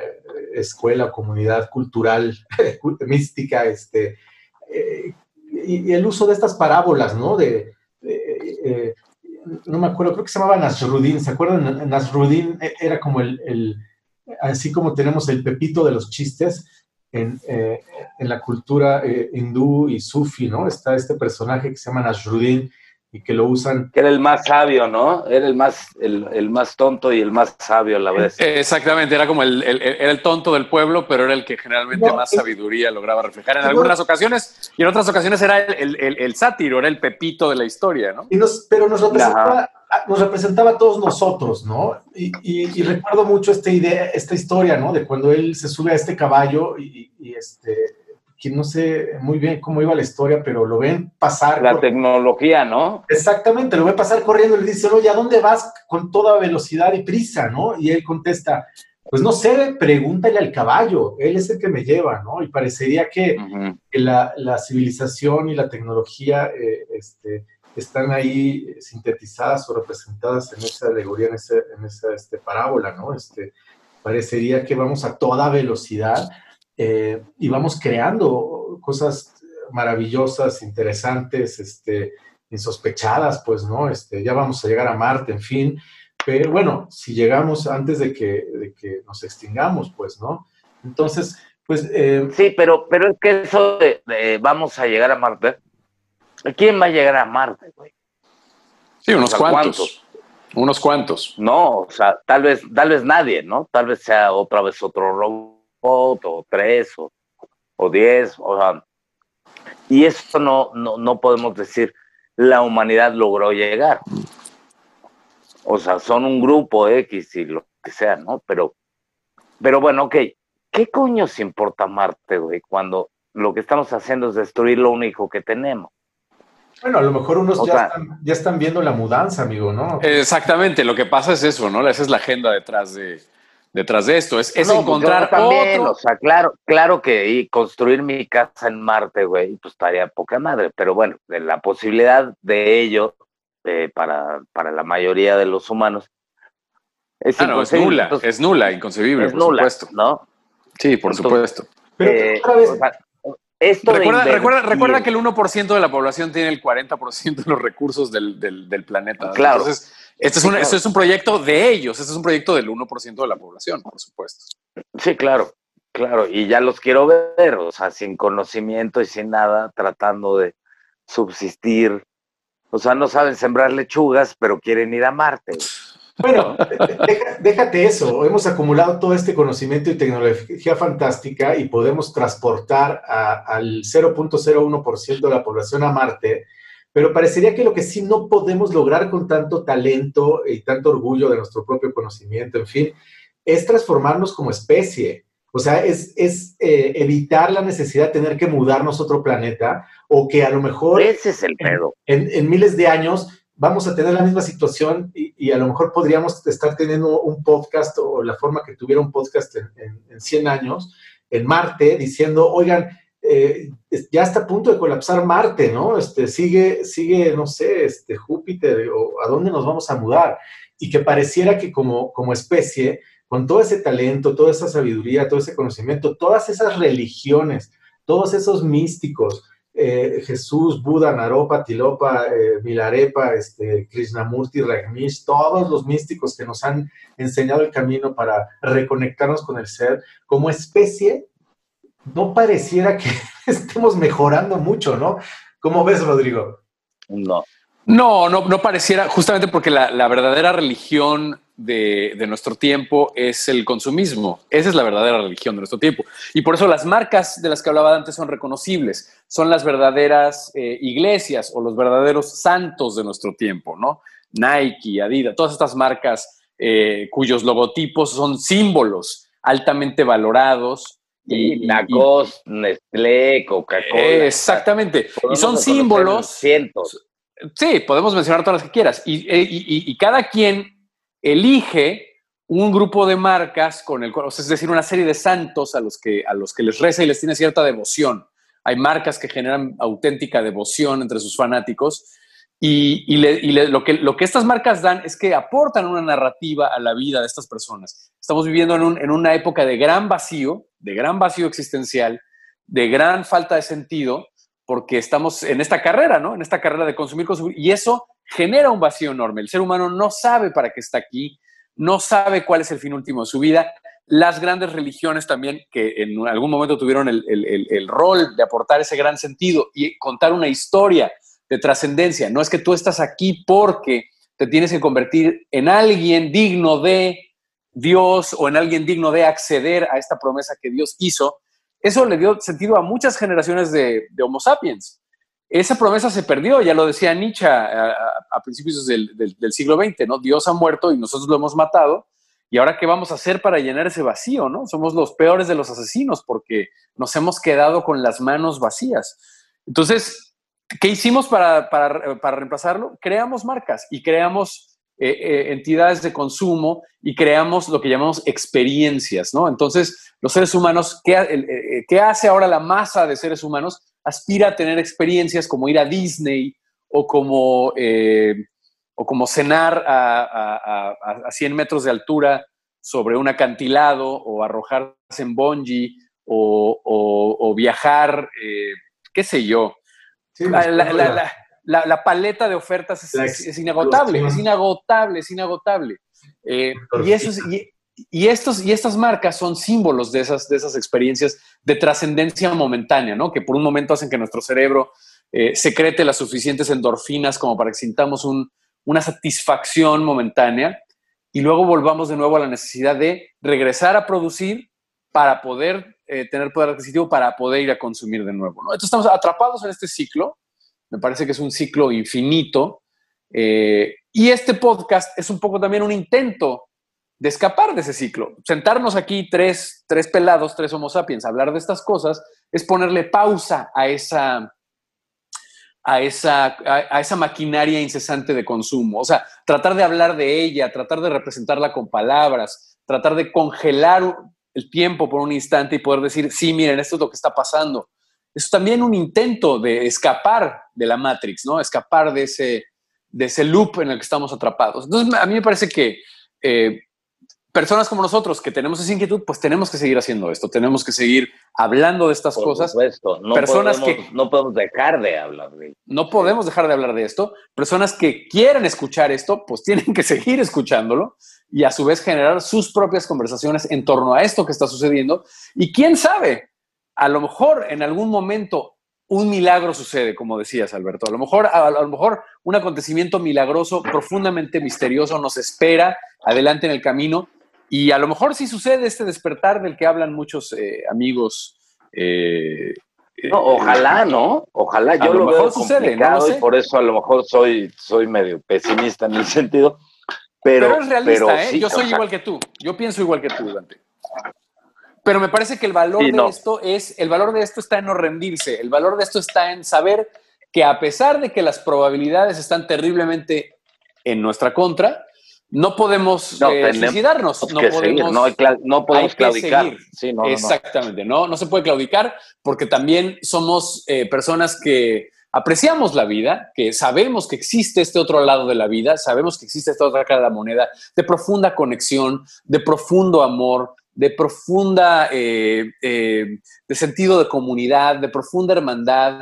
escuela, comunidad cultural, mística, este, y, el uso de estas parábolas, ¿no? De, no me acuerdo, creo que se llamaba Nasruddin, ¿se acuerdan? Nasruddin era como el así como tenemos el pepito de los chistes en, eh, la cultura eh, hindú y sufi, ¿no? Está este personaje que se llama Nasruddin y que lo usan. Que era el más sabio, ¿no? Era el más, el, más tonto y el más sabio a la vez. Exactamente, era como el, era el tonto del pueblo, pero era el que generalmente más sabiduría lograba reflejar en algunas ocasiones y en otras ocasiones era el, sátiro, era el pepito de la historia, ¿no? Y nos, pero nos representaba, nos representaba a todos nosotros, ¿no? Y, recuerdo mucho esta idea, esta historia, ¿no? De cuando él se sube a este caballo y, y este que no sé muy bien cómo iba la historia, pero lo ven pasar. La tecnología, ¿no? Exactamente, lo ven pasar corriendo y le dicen, oye, ¿a dónde vas con toda velocidad y prisa, no? Y él contesta, pues no sé, pregúntale al caballo, él es el que me lleva, ¿no? Y parecería que, la, civilización y la tecnología eh, este, están ahí sintetizadas o representadas en esa alegoría, en, en esa este, parábola, ¿no? Este, parecería que vamos a toda velocidad eh, y vamos creando cosas maravillosas, interesantes, este, insospechadas, pues, ¿no? Este, ya vamos a llegar a Marte, en fin. Pero bueno, si llegamos antes de que, de que nos extingamos, pues, ¿no? Entonces, pues... Eh, sí, pero, pero es que eso de, vamos a llegar a Marte, ¿quién va a llegar a Marte, güey? Sí, unos cuantos. Unos cuantos. No, o sea, tal vez, tal vez nadie, ¿no? Tal vez sea otra vez otro robot o tres o, o diez, o sea, y eso no, no, no podemos decir la humanidad logró llegar. O sea, son un grupo X y lo que sea, ¿no? Pero, pero bueno, ok, ¿qué coño se importa Marte, güey, cuando lo que estamos haciendo es destruir lo único que tenemos? Bueno, a lo mejor unos ya, están, ya, están, viendo la mudanza, amigo, ¿no? Exactamente, lo que pasa es eso, ¿no? Esa es la agenda detrás de, detrás de esto. Es, es pues encontrar también, O sea, claro, claro que y construir mi casa en Marte, güey, pues estaría poca madre. Pero bueno, la posibilidad de ello eh, para, para la mayoría de los humanos es, ah, es nula, es nula, inconcebible, por supuesto. ¿no? Sí, por supuesto. Pero eh, otra vez, esto recuerda, recuerda, recuerda, que el 1% de la población tiene el 40% de los recursos del, del, planeta. Claro. Entonces, este es, un, es un proyecto de ellos, este es un proyecto del 1% de la población, por supuesto. Sí, claro, claro. Y ya los quiero ver, o sea, sin conocimiento y sin nada, tratando de subsistir. O sea, no saben sembrar lechugas, pero quieren ir a Marte. Bueno, déjate eso. Hemos acumulado todo este conocimiento y tecnología fantástica y podemos transportar al 0.01% de la población a Marte, pero parecería que lo que sí no podemos lograr con tanto talento y tanto orgullo de nuestro propio conocimiento, en fin, es transformarnos como especie. O sea, es, eh, evitar la necesidad de tener que mudarnos a otro planeta o que a lo mejor... Ese es el pedo. en miles de años vamos a tener la misma situación y, a lo mejor podríamos estar teniendo un podcast o la forma que tuviera un podcast en, 100 años en Marte diciendo, oigan, eh, ya está a punto de colapsar Marte, ¿no? Este, sigue, sigue, no sé, este, Júpiter o a dónde nos vamos a mudar. Y que pareciera que como, como especie, con todo ese talento, toda esa sabiduría, todo ese conocimiento, todas esas religiones, todos esos místicos, eh, Jesús, Buda, Naropa, Tilopa, eh, Milarepa, este, Krishnamurti, Ragnish, todos los místicos que nos han enseñado el camino para reconectarnos con el ser, como especie, no pareciera que estemos mejorando mucho, ¿no? ¿Cómo ves, Rodrigo? No. No, no, no pareciera, justamente porque la verdadera religión de, nuestro tiempo es el consumismo. Esa es la verdadera religión de nuestro tiempo. Y por eso las marcas de las que hablaba antes son reconocibles. Son las verdaderas eh, iglesias o los verdaderos santos de nuestro tiempo, ¿no? Nike, Adidas, todas estas marcas eh, cuyos logotipos son símbolos altamente valorados. Y, Lacoste, Nestlé, Coca-Cola. exactamente. Y son símbolos. Cientos. Sí, podemos mencionar todas las que quieras. y cada quien elige un grupo de marcas con el cual, es decir, una serie de santos a los que, a los que les reza y les tiene cierta devoción. Hay marcas que generan auténtica devoción entre sus fanáticos y, lo, que, lo que estas marcas dan es que aportan una narrativa a la vida de estas personas. Estamos viviendo en, en una época de gran vacío, de gran vacío existencial, de gran falta de sentido, porque estamos en esta carrera, ¿no? En esta carrera de consumir, consumir, y eso genera un vacío enorme. El ser humano no sabe para qué está aquí, no sabe cuál es el fin último de su vida. Las grandes religiones también, que en algún momento tuvieron el, rol de aportar ese gran sentido y contar una historia de trascendencia. No es que tú estás aquí porque te tienes que convertir en alguien digno de Dios o en alguien digno de acceder a esta promesa que Dios hizo. Eso le dio sentido a muchas generaciones de Homo sapiens esa promesa se perdió, ya lo decía Nietzsche a, principios del, siglo XX, ¿no? Dios ha muerto y nosotros lo hemos matado. ¿Y ahora qué vamos a hacer para llenar ese vacío, no? Somos los peores de los asesinos porque nos hemos quedado con las manos vacías. Entonces, ¿qué hicimos para, reemplazarlo? Creamos marcas y creamos eh, eh, entidades de consumo y creamos lo que llamamos experiencias, ¿no? Entonces, los seres humanos, ¿qué, eh, ¿qué hace ahora la masa de seres humanos? aspira a tener experiencias como ir a Disney o como, eh, o como cenar a, 100 metros de altura sobre un acantilado o arrojarse en bungee o, viajar, eh, qué sé yo. la, paleta de ofertas es, inagotable, es inagotable, es inagotable. Eh, y, eso es, y, estos, y estas marcas son símbolos de esas, de esas experiencias de trascendencia momentánea, ¿no? Que por un momento hacen que nuestro cerebro eh, secrete las suficientes endorfinas como para que sintamos una satisfacción momentánea y luego volvamos de nuevo a la necesidad de regresar a producir para poder eh, tener poder adquisitivo, para poder ir a consumir de nuevo, ¿no? Entonces estamos atrapados en este ciclo, me parece que es un ciclo infinito, eh, y este podcast es un poco también un intento de escapar de ese ciclo. Sentarnos aquí tres, tres pelados, tres homo sapiens, hablar de estas cosas, es ponerle pausa a esa, a esa, a, esa maquinaria incesante de consumo. O sea, tratar de hablar de ella, tratar de representarla con palabras, tratar de congelar el tiempo por un instante y poder decir, sí, miren, esto es lo que está pasando. Es también un intento de escapar de la Matrix, ¿no? Escapar de ese, de ese loop en el que estamos atrapados. Entonces, a mí me parece que eh, personas como nosotros que tenemos esa inquietud, pues tenemos que seguir haciendo esto, tenemos que seguir hablando de estas cosas. Supuesto. No personas que no podemos dejar de hablar de esto. No podemos dejar de hablar de esto. Personas que quieren escuchar esto, pues tienen que seguir escuchándolo y a su vez generar sus propias conversaciones en torno a esto que está sucediendo. Y quién sabe, a lo mejor en algún momento un milagro sucede, como decías, Alberto. A lo mejor, a, lo mejor un acontecimiento milagroso, profundamente misterioso, nos espera adelante en el camino. Y a lo mejor sí sucede este despertar del que hablan muchos eh, amigos. Eh, ojalá, ¿no? Ojalá. Yo lo, mejor sucede, ¿no? y por eso a lo mejor soy, soy medio pesimista en el sentido. Pero, es realista, ¿eh? Yo soy igual que tú. Yo pienso igual que tú, Dante. Pero me parece que el valor de esto es, el valor de esto está en no rendirse, el valor de esto está en saber que a pesar de que las probabilidades están terriblemente en nuestra contra, no podemos eh, suicidarnos, no podemos, no, podemos claudicar. Exactamente, no, no se puede claudicar porque también somos eh, personas que apreciamos la vida, que sabemos que existe este otro lado de la vida, sabemos que existe esta otra cara de la moneda, de profunda conexión, de profundo amor, de profunda, eh, eh, de sentido de comunidad, de profunda hermandad,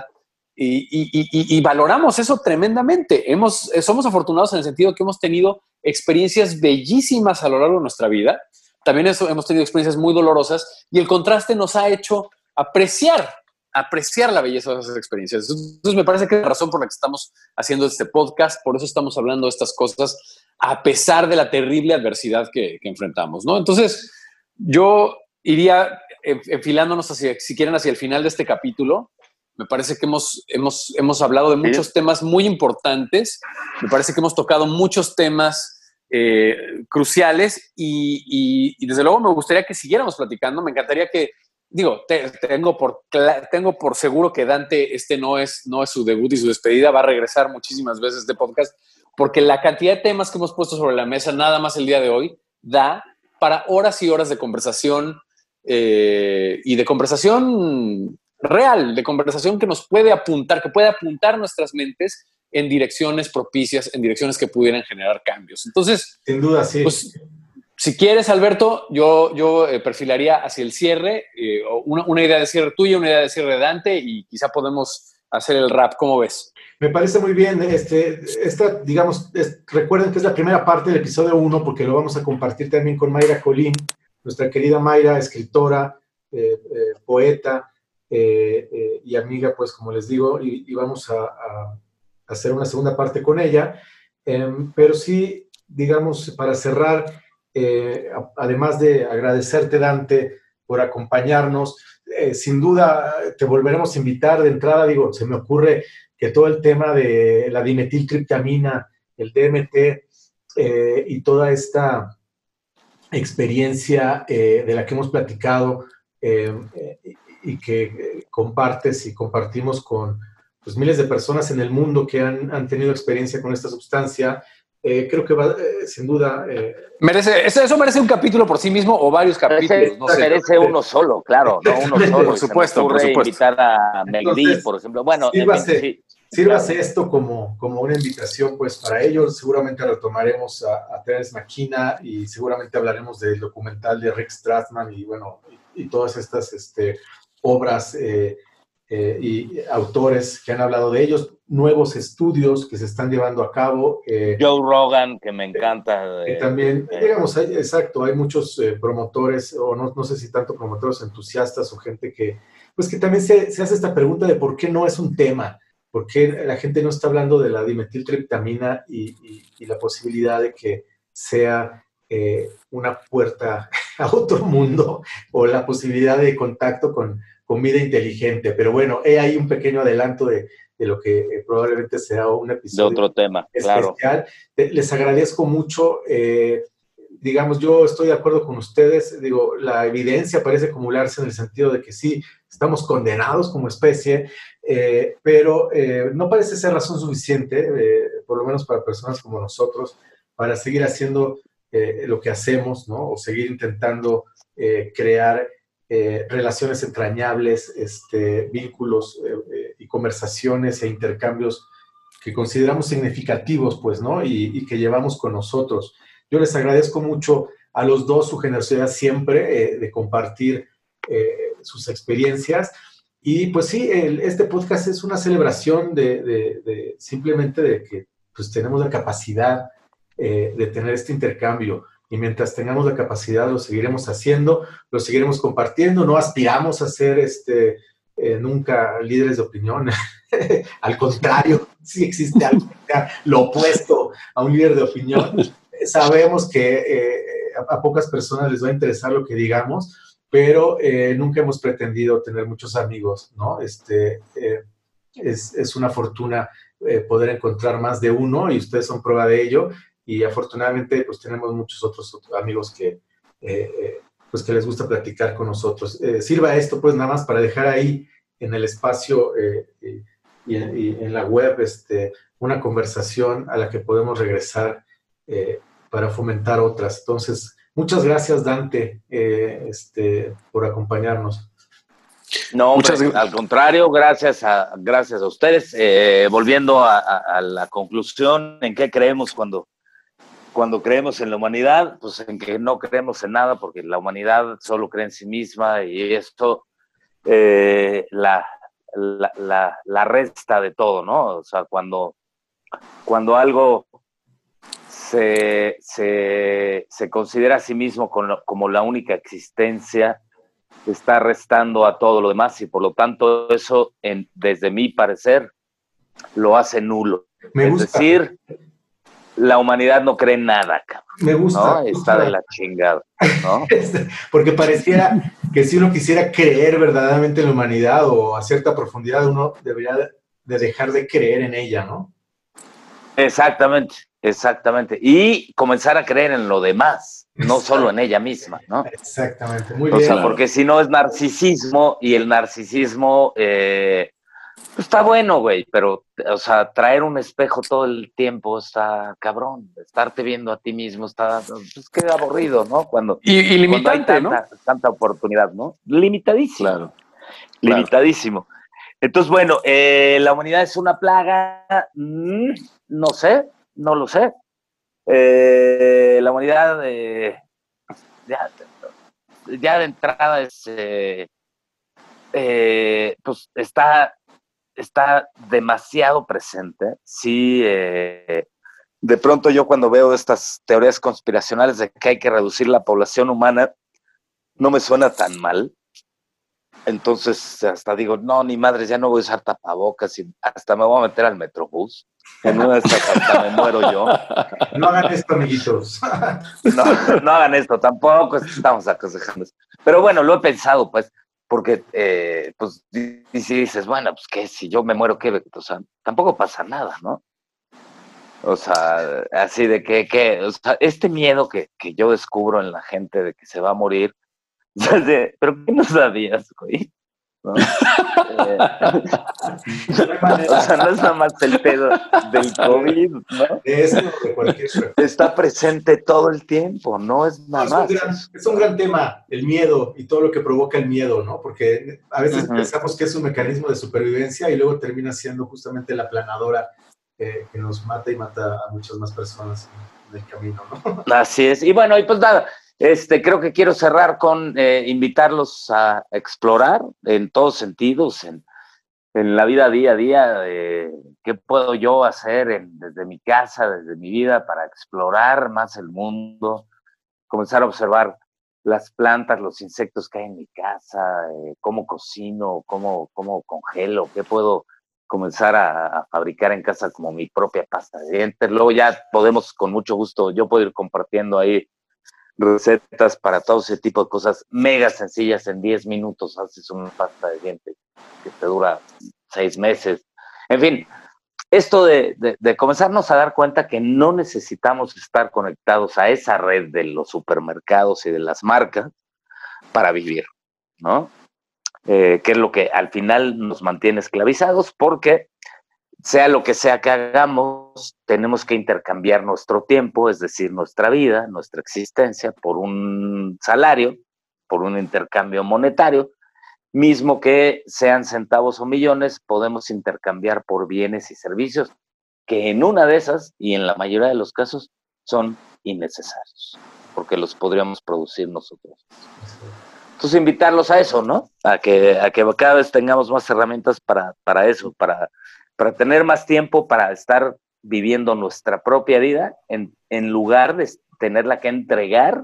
y, valoramos eso tremendamente. Hemos, eh, somos afortunados en el sentido que hemos tenido experiencias bellísimas a lo largo de nuestra vida. También eso, hemos tenido experiencias muy dolorosas y el contraste nos ha hecho apreciar, apreciar la belleza de esas experiencias. Entonces me parece que la razón por la que estamos haciendo este podcast, por eso estamos hablando de estas cosas, a pesar de la terrible adversidad que, que enfrentamos, ¿no? Entonces, yo iría enfilándonos hacia, si quieren, hacia el final de este capítulo. Me parece que hemos, hemos, hemos hablado de muchos temas muy importantes. Me parece que hemos tocado muchos temas eh, cruciales y, desde luego me gustaría que siguiéramos platicando. Me encantaría que, digo, tengo, por, tengo por seguro que Dante este no es, no es su debut y su despedida. Va a regresar muchísimas veces de podcast porque la cantidad de temas que hemos puesto sobre la mesa nada más el día de hoy da para horas y horas de conversación eh, y de conversación real, de conversación que nos puede apuntar, que puede apuntar nuestras mentes en direcciones propicias, en direcciones que pudieran generar cambios. Entonces, sin duda, sí. Pues, si quieres, Alberto, yo, yo eh, perfilaría hacia el cierre, eh, una, una, idea de cierre tuya, una idea de cierre de Dante y quizá podemos hacer el rap. ¿Cómo ves? Me parece muy bien. Este, esta, digamos, recuerden que es la primera parte del episodio 1 porque lo vamos a compartir también con Mayra Colín, nuestra querida Mayra, escritora, eh, eh, poeta eh, y amiga, pues como les digo, y, vamos a, hacer una segunda parte con ella. Em, pero sí, digamos, para cerrar, además de agradecerte, Dante, por acompañarnos, sin duda te volveremos a invitar de entrada, digo, se me ocurre que todo el tema de la dimetiltriptamina, el DMT eh, y toda esta experiencia eh, de la que hemos platicado eh, y que compartes y compartimos con pues, miles de personas en el mundo que han, han tenido experiencia con esta sustancia, creo que va, sin duda... merece, eso merece un capítulo por sí mismo o varios capítulos. no sé. merece uno solo, claro, no uno solo. por supuesto, por supuesto. invitar a Megdi, por ejemplo. Bueno, sí, Sírvase esto como, como una invitación pues para ellos. Seguramente retomaremos a, a Terence McKenna y seguramente hablaremos del documental de Rick Strassman y bueno, y, todas estas este, obras eh, eh, y autores que han hablado de ellos, nuevos estudios que se están llevando a cabo. Eh, Joe Rogan, que me encanta. Y también, digamos, exacto, hay muchos promotores, o no, no, sé si tanto promotores entusiastas o gente que, pues que también se, se hace esta pregunta de por qué no es un tema. ¿Por qué la gente no está hablando de la dimetiltriptamina y, y, la posibilidad de que sea eh, una puerta a otro mundo o la posibilidad de contacto con, con vida inteligente? Pero bueno, he ahí un pequeño adelanto de, de lo que eh, probablemente será un episodio. De otro tema, especial. claro. Les agradezco mucho. Eh, digamos, yo estoy de acuerdo con ustedes. Digo, la evidencia parece acumularse en el sentido de que sí, estamos condenados como especie, eh, pero eh, no parece ser razón suficiente, eh, por lo menos para personas como nosotros, para seguir haciendo lo que hacemos, ¿no? O seguir intentando crear relaciones entrañables, este, vínculos y conversaciones e intercambios que consideramos significativos, pues, ¿no? Y, y, que llevamos con nosotros. Yo les agradezco mucho a los dos su generosidad siempre de compartir sus experiencias y pues sí, este podcast es una celebración de, simplemente de que pues tenemos la capacidad eh, de tener este intercambio y mientras tengamos la capacidad lo seguiremos haciendo, lo seguiremos compartiendo, no aspiramos a ser este, eh, nunca líderes de opinión. Al contrario, sí existe algo, lo opuesto a un líder de opinión. Sabemos que eh, a, pocas personas les va a interesar lo que digamos, pero eh, nunca hemos pretendido tener muchos amigos, ¿no? Este, es, es, una fortuna poder encontrar más de uno y ustedes son prueba de ello. Y afortunadamente, pues tenemos muchos otros amigos que, pues que les gusta platicar con nosotros. sirva esto, pues nada más para dejar ahí en el espacio eh, y, en, la web este, una conversación a la que podemos regresar eh, para fomentar otras. Entonces, muchas gracias Dante eh, este, por acompañarnos. No, muchas al contrario, gracias a, gracias a ustedes. volviendo a, la conclusión, ¿en qué creemos cuando, cuando creemos en la humanidad? Pues en que no creemos en nada, porque la humanidad solo cree en sí misma y esto eh, la, la, la, resta de todo, ¿no? O sea, cuando, cuando algo se, se, se considera a sí mismo como, como la única existencia, está restando a todo lo demás y por lo tanto eso, en, desde mi parecer, lo hace nulo. es decir, la humanidad no cree nada, cabrón. Me gusta. Está de la chingada, ¿no? Este, porque pareciera que si uno quisiera creer verdaderamente en la humanidad o a cierta profundidad, uno debería de dejar de creer en ella, ¿no? Exactamente, exactamente. Y comenzar a creer en lo demás, no solo en ella misma, ¿no? Exactamente, muy bien. O sea, porque si no es narcisismo y el narcisismo eh, está bueno, güey, pero, o sea, traer un espejo todo el tiempo está cabrón. Estarte viendo a ti mismo está, pues queda aburrido, ¿no? Cuando, y, limitante, hay tanta, ¿no? Tanta oportunidad, ¿no? Limitadísimo. Claro. Limitadísimo. Entonces, bueno, eh, la humanidad es una plaga, mm, no sé, no lo sé. Eh, la humanidad, eh, ya, ya, de entrada es, pues está está demasiado presente. Sí, eh, de pronto yo cuando veo estas teorías conspiracionales de que hay que reducir la población humana, no me suena tan mal. Entonces hasta digo, no, ni madres, ya no voy a usar tapabocas y hasta me voy a meter al metrobús. En una de estas hasta me muero yo. No hagan esto, amiguitos. No, no hagan esto, tampoco estamos aconsejando. Pero bueno, lo he pensado, pues, porque eh, pues y si dices, bueno, pues que si yo me muero, ¿qué? O sea, tampoco pasa nada, ¿no? O sea, así de que, que o sea, este miedo que, que, yo descubro en la gente de que se va a morir, pero ¿qué no sabías, güey? ¿No? Eh, o sea, no es nada más el pedo del COVID, ¿no? Está presente todo el tiempo, no es nada más. Es un, gran, tema, el miedo y todo lo que provoca el miedo, ¿no? Porque a veces pensamos que es un mecanismo de supervivencia y luego termina siendo justamente la planadora que nos mata y mata a muchas más personas en el camino, ¿no? Así es. Y bueno, y pues nada, este, creo que quiero cerrar con eh, invitarlos a explorar en todos sentidos, en, la vida día a día, qué puedo yo hacer desde mi casa, desde mi vida, para explorar más el mundo, comenzar a observar las plantas, los insectos que hay en mi casa, eh, cómo cocino, cómo, cómo congelo, qué puedo comenzar a, a, fabricar en casa como mi propia pasta de dientes. Luego ya podemos con mucho gusto, yo puedo ir compartiendo ahí recetas para todo ese tipo de cosas mega sencillas. En 10 minutos haces una pasta de dientes que te dura 6 meses. En fin, esto de, de, comenzarnos a dar cuenta que no necesitamos estar conectados a esa red de los supermercados y de las marcas para vivir, ¿no? Eh, que es lo que al final nos mantiene esclavizados porque sea lo que sea que hagamos, tenemos que intercambiar nuestro tiempo, es decir, nuestra vida, nuestra existencia, por un salario, por un intercambio monetario, mismo que sean centavos o millones, podemos intercambiar por bienes y servicios que en una de esas, y en la mayoría de los casos, son innecesarios, porque los podríamos producir nosotros. Entonces, invitarlos a eso, ¿no? A que, a que cada vez tengamos más herramientas para, para eso, para para tener más tiempo para estar viviendo nuestra propia vida en, en lugar de tenerla que entregar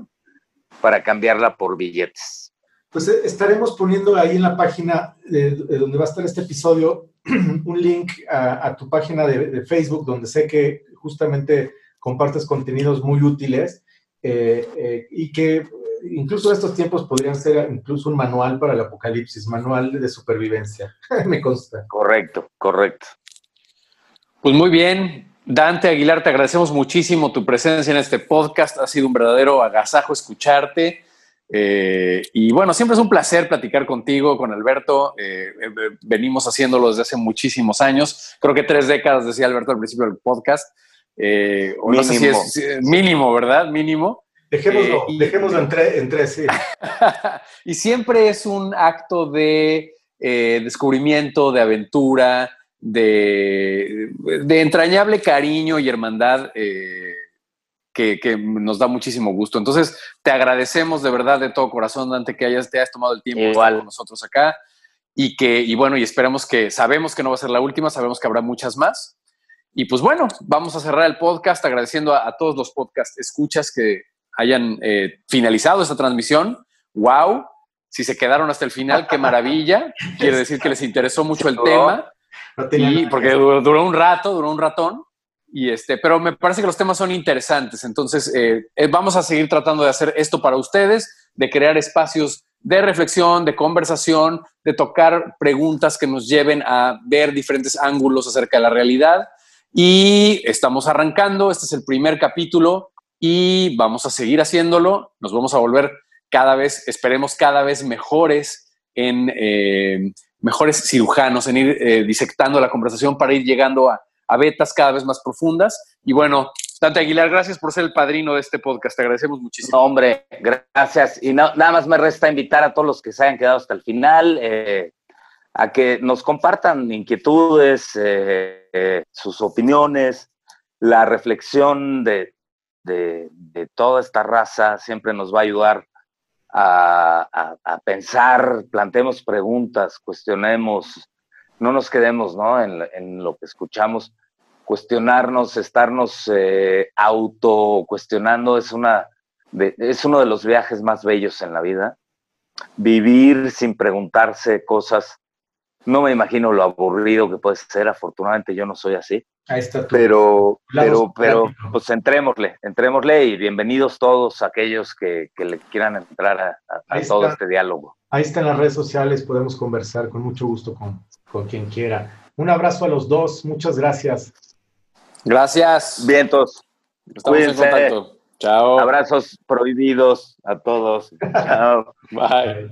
para cambiarla por billetes. pues eh, estaremos poniendo ahí en la página de, donde va a estar este episodio un link a, tu página de, Facebook, donde sé que justamente compartes contenidos muy útiles eh, eh, y que incluso estos tiempos podrían ser incluso un manual para el apocalipsis, manual de supervivencia, me consta. Correcto, correcto. Pues muy bien, Dante Aguilar, te agradecemos muchísimo tu presencia en este podcast. Ha sido un verdadero agasajo escucharte. Eh, y bueno, siempre es un placer platicar contigo, con Alberto. Eh, eh, venimos haciéndolo desde hace muchísimos años. Creo que tres décadas, decía Alberto al principio del podcast. mínimo. No sé si es mínimo, ¿verdad? Mínimo. Dejémoslo, dejémoslo en, tres, sí. y siempre es un acto de descubrimiento, de aventura, de, de, entrañable cariño y hermandad que, nos da muchísimo gusto. Entonces, te agradecemos de verdad de todo corazón, Dante, que hayas, te hayas tomado el tiempo Igual. con nosotros acá. Y que, y bueno, y esperemos que, sabemos que no va a ser la última, sabemos que habrá muchas más. Y pues bueno, vamos a cerrar el podcast agradeciendo a, todos los podcast escuchas que hayan eh, finalizado esta transmisión. ¡Wow! Si se quedaron hasta el final, qué maravilla. Quiere decir que les interesó mucho el tema. Y porque duró un rato, duró un ratón. Y este, pero me parece que los temas son interesantes. Entonces, eh, eh, vamos a seguir tratando de hacer esto para ustedes, de crear espacios de reflexión, de conversación, de tocar preguntas que nos lleven a ver diferentes ángulos acerca de la realidad. Y estamos arrancando, este es el primer capítulo y vamos a seguir haciéndolo. Nos vamos a volver cada vez, esperemos cada vez mejores en eh, mejores cirujanos, en ir disectando la conversación para ir llegando a a vetas cada vez más profundas. Y bueno, Dante Aguilar, gracias por ser el padrino de este podcast. Te agradecemos muchísimo. hombre, gracias. Y nada más me resta invitar a todos los que se hayan quedado hasta el final eh, a que nos compartan inquietudes, eh, eh, sus opiniones, la reflexión de, toda esta raza siempre nos va a ayudar a, pensar, plantemos preguntas, cuestionemos no nos quedemos ¿no? En, lo que escuchamos. Cuestionarnos, estarnos eh, auto cuestionando es, una es uno de los viajes más bellos en la vida. Vivir sin preguntarse cosas, no me imagino lo aburrido que puede ser. Afortunadamente yo no soy así. Ahí está pero, pero, pero, pues entrémosle, entrémosle y bienvenidos todos aquellos que, le quieran entrar a, todo este diálogo. Ahí están las redes sociales, podemos conversar con mucho gusto con, con quien quiera. Un abrazo a los dos, muchas gracias. Gracias. Vientos. Estamos en contacto. Chao. Abrazos prohibidos a todos. Chao. Bye.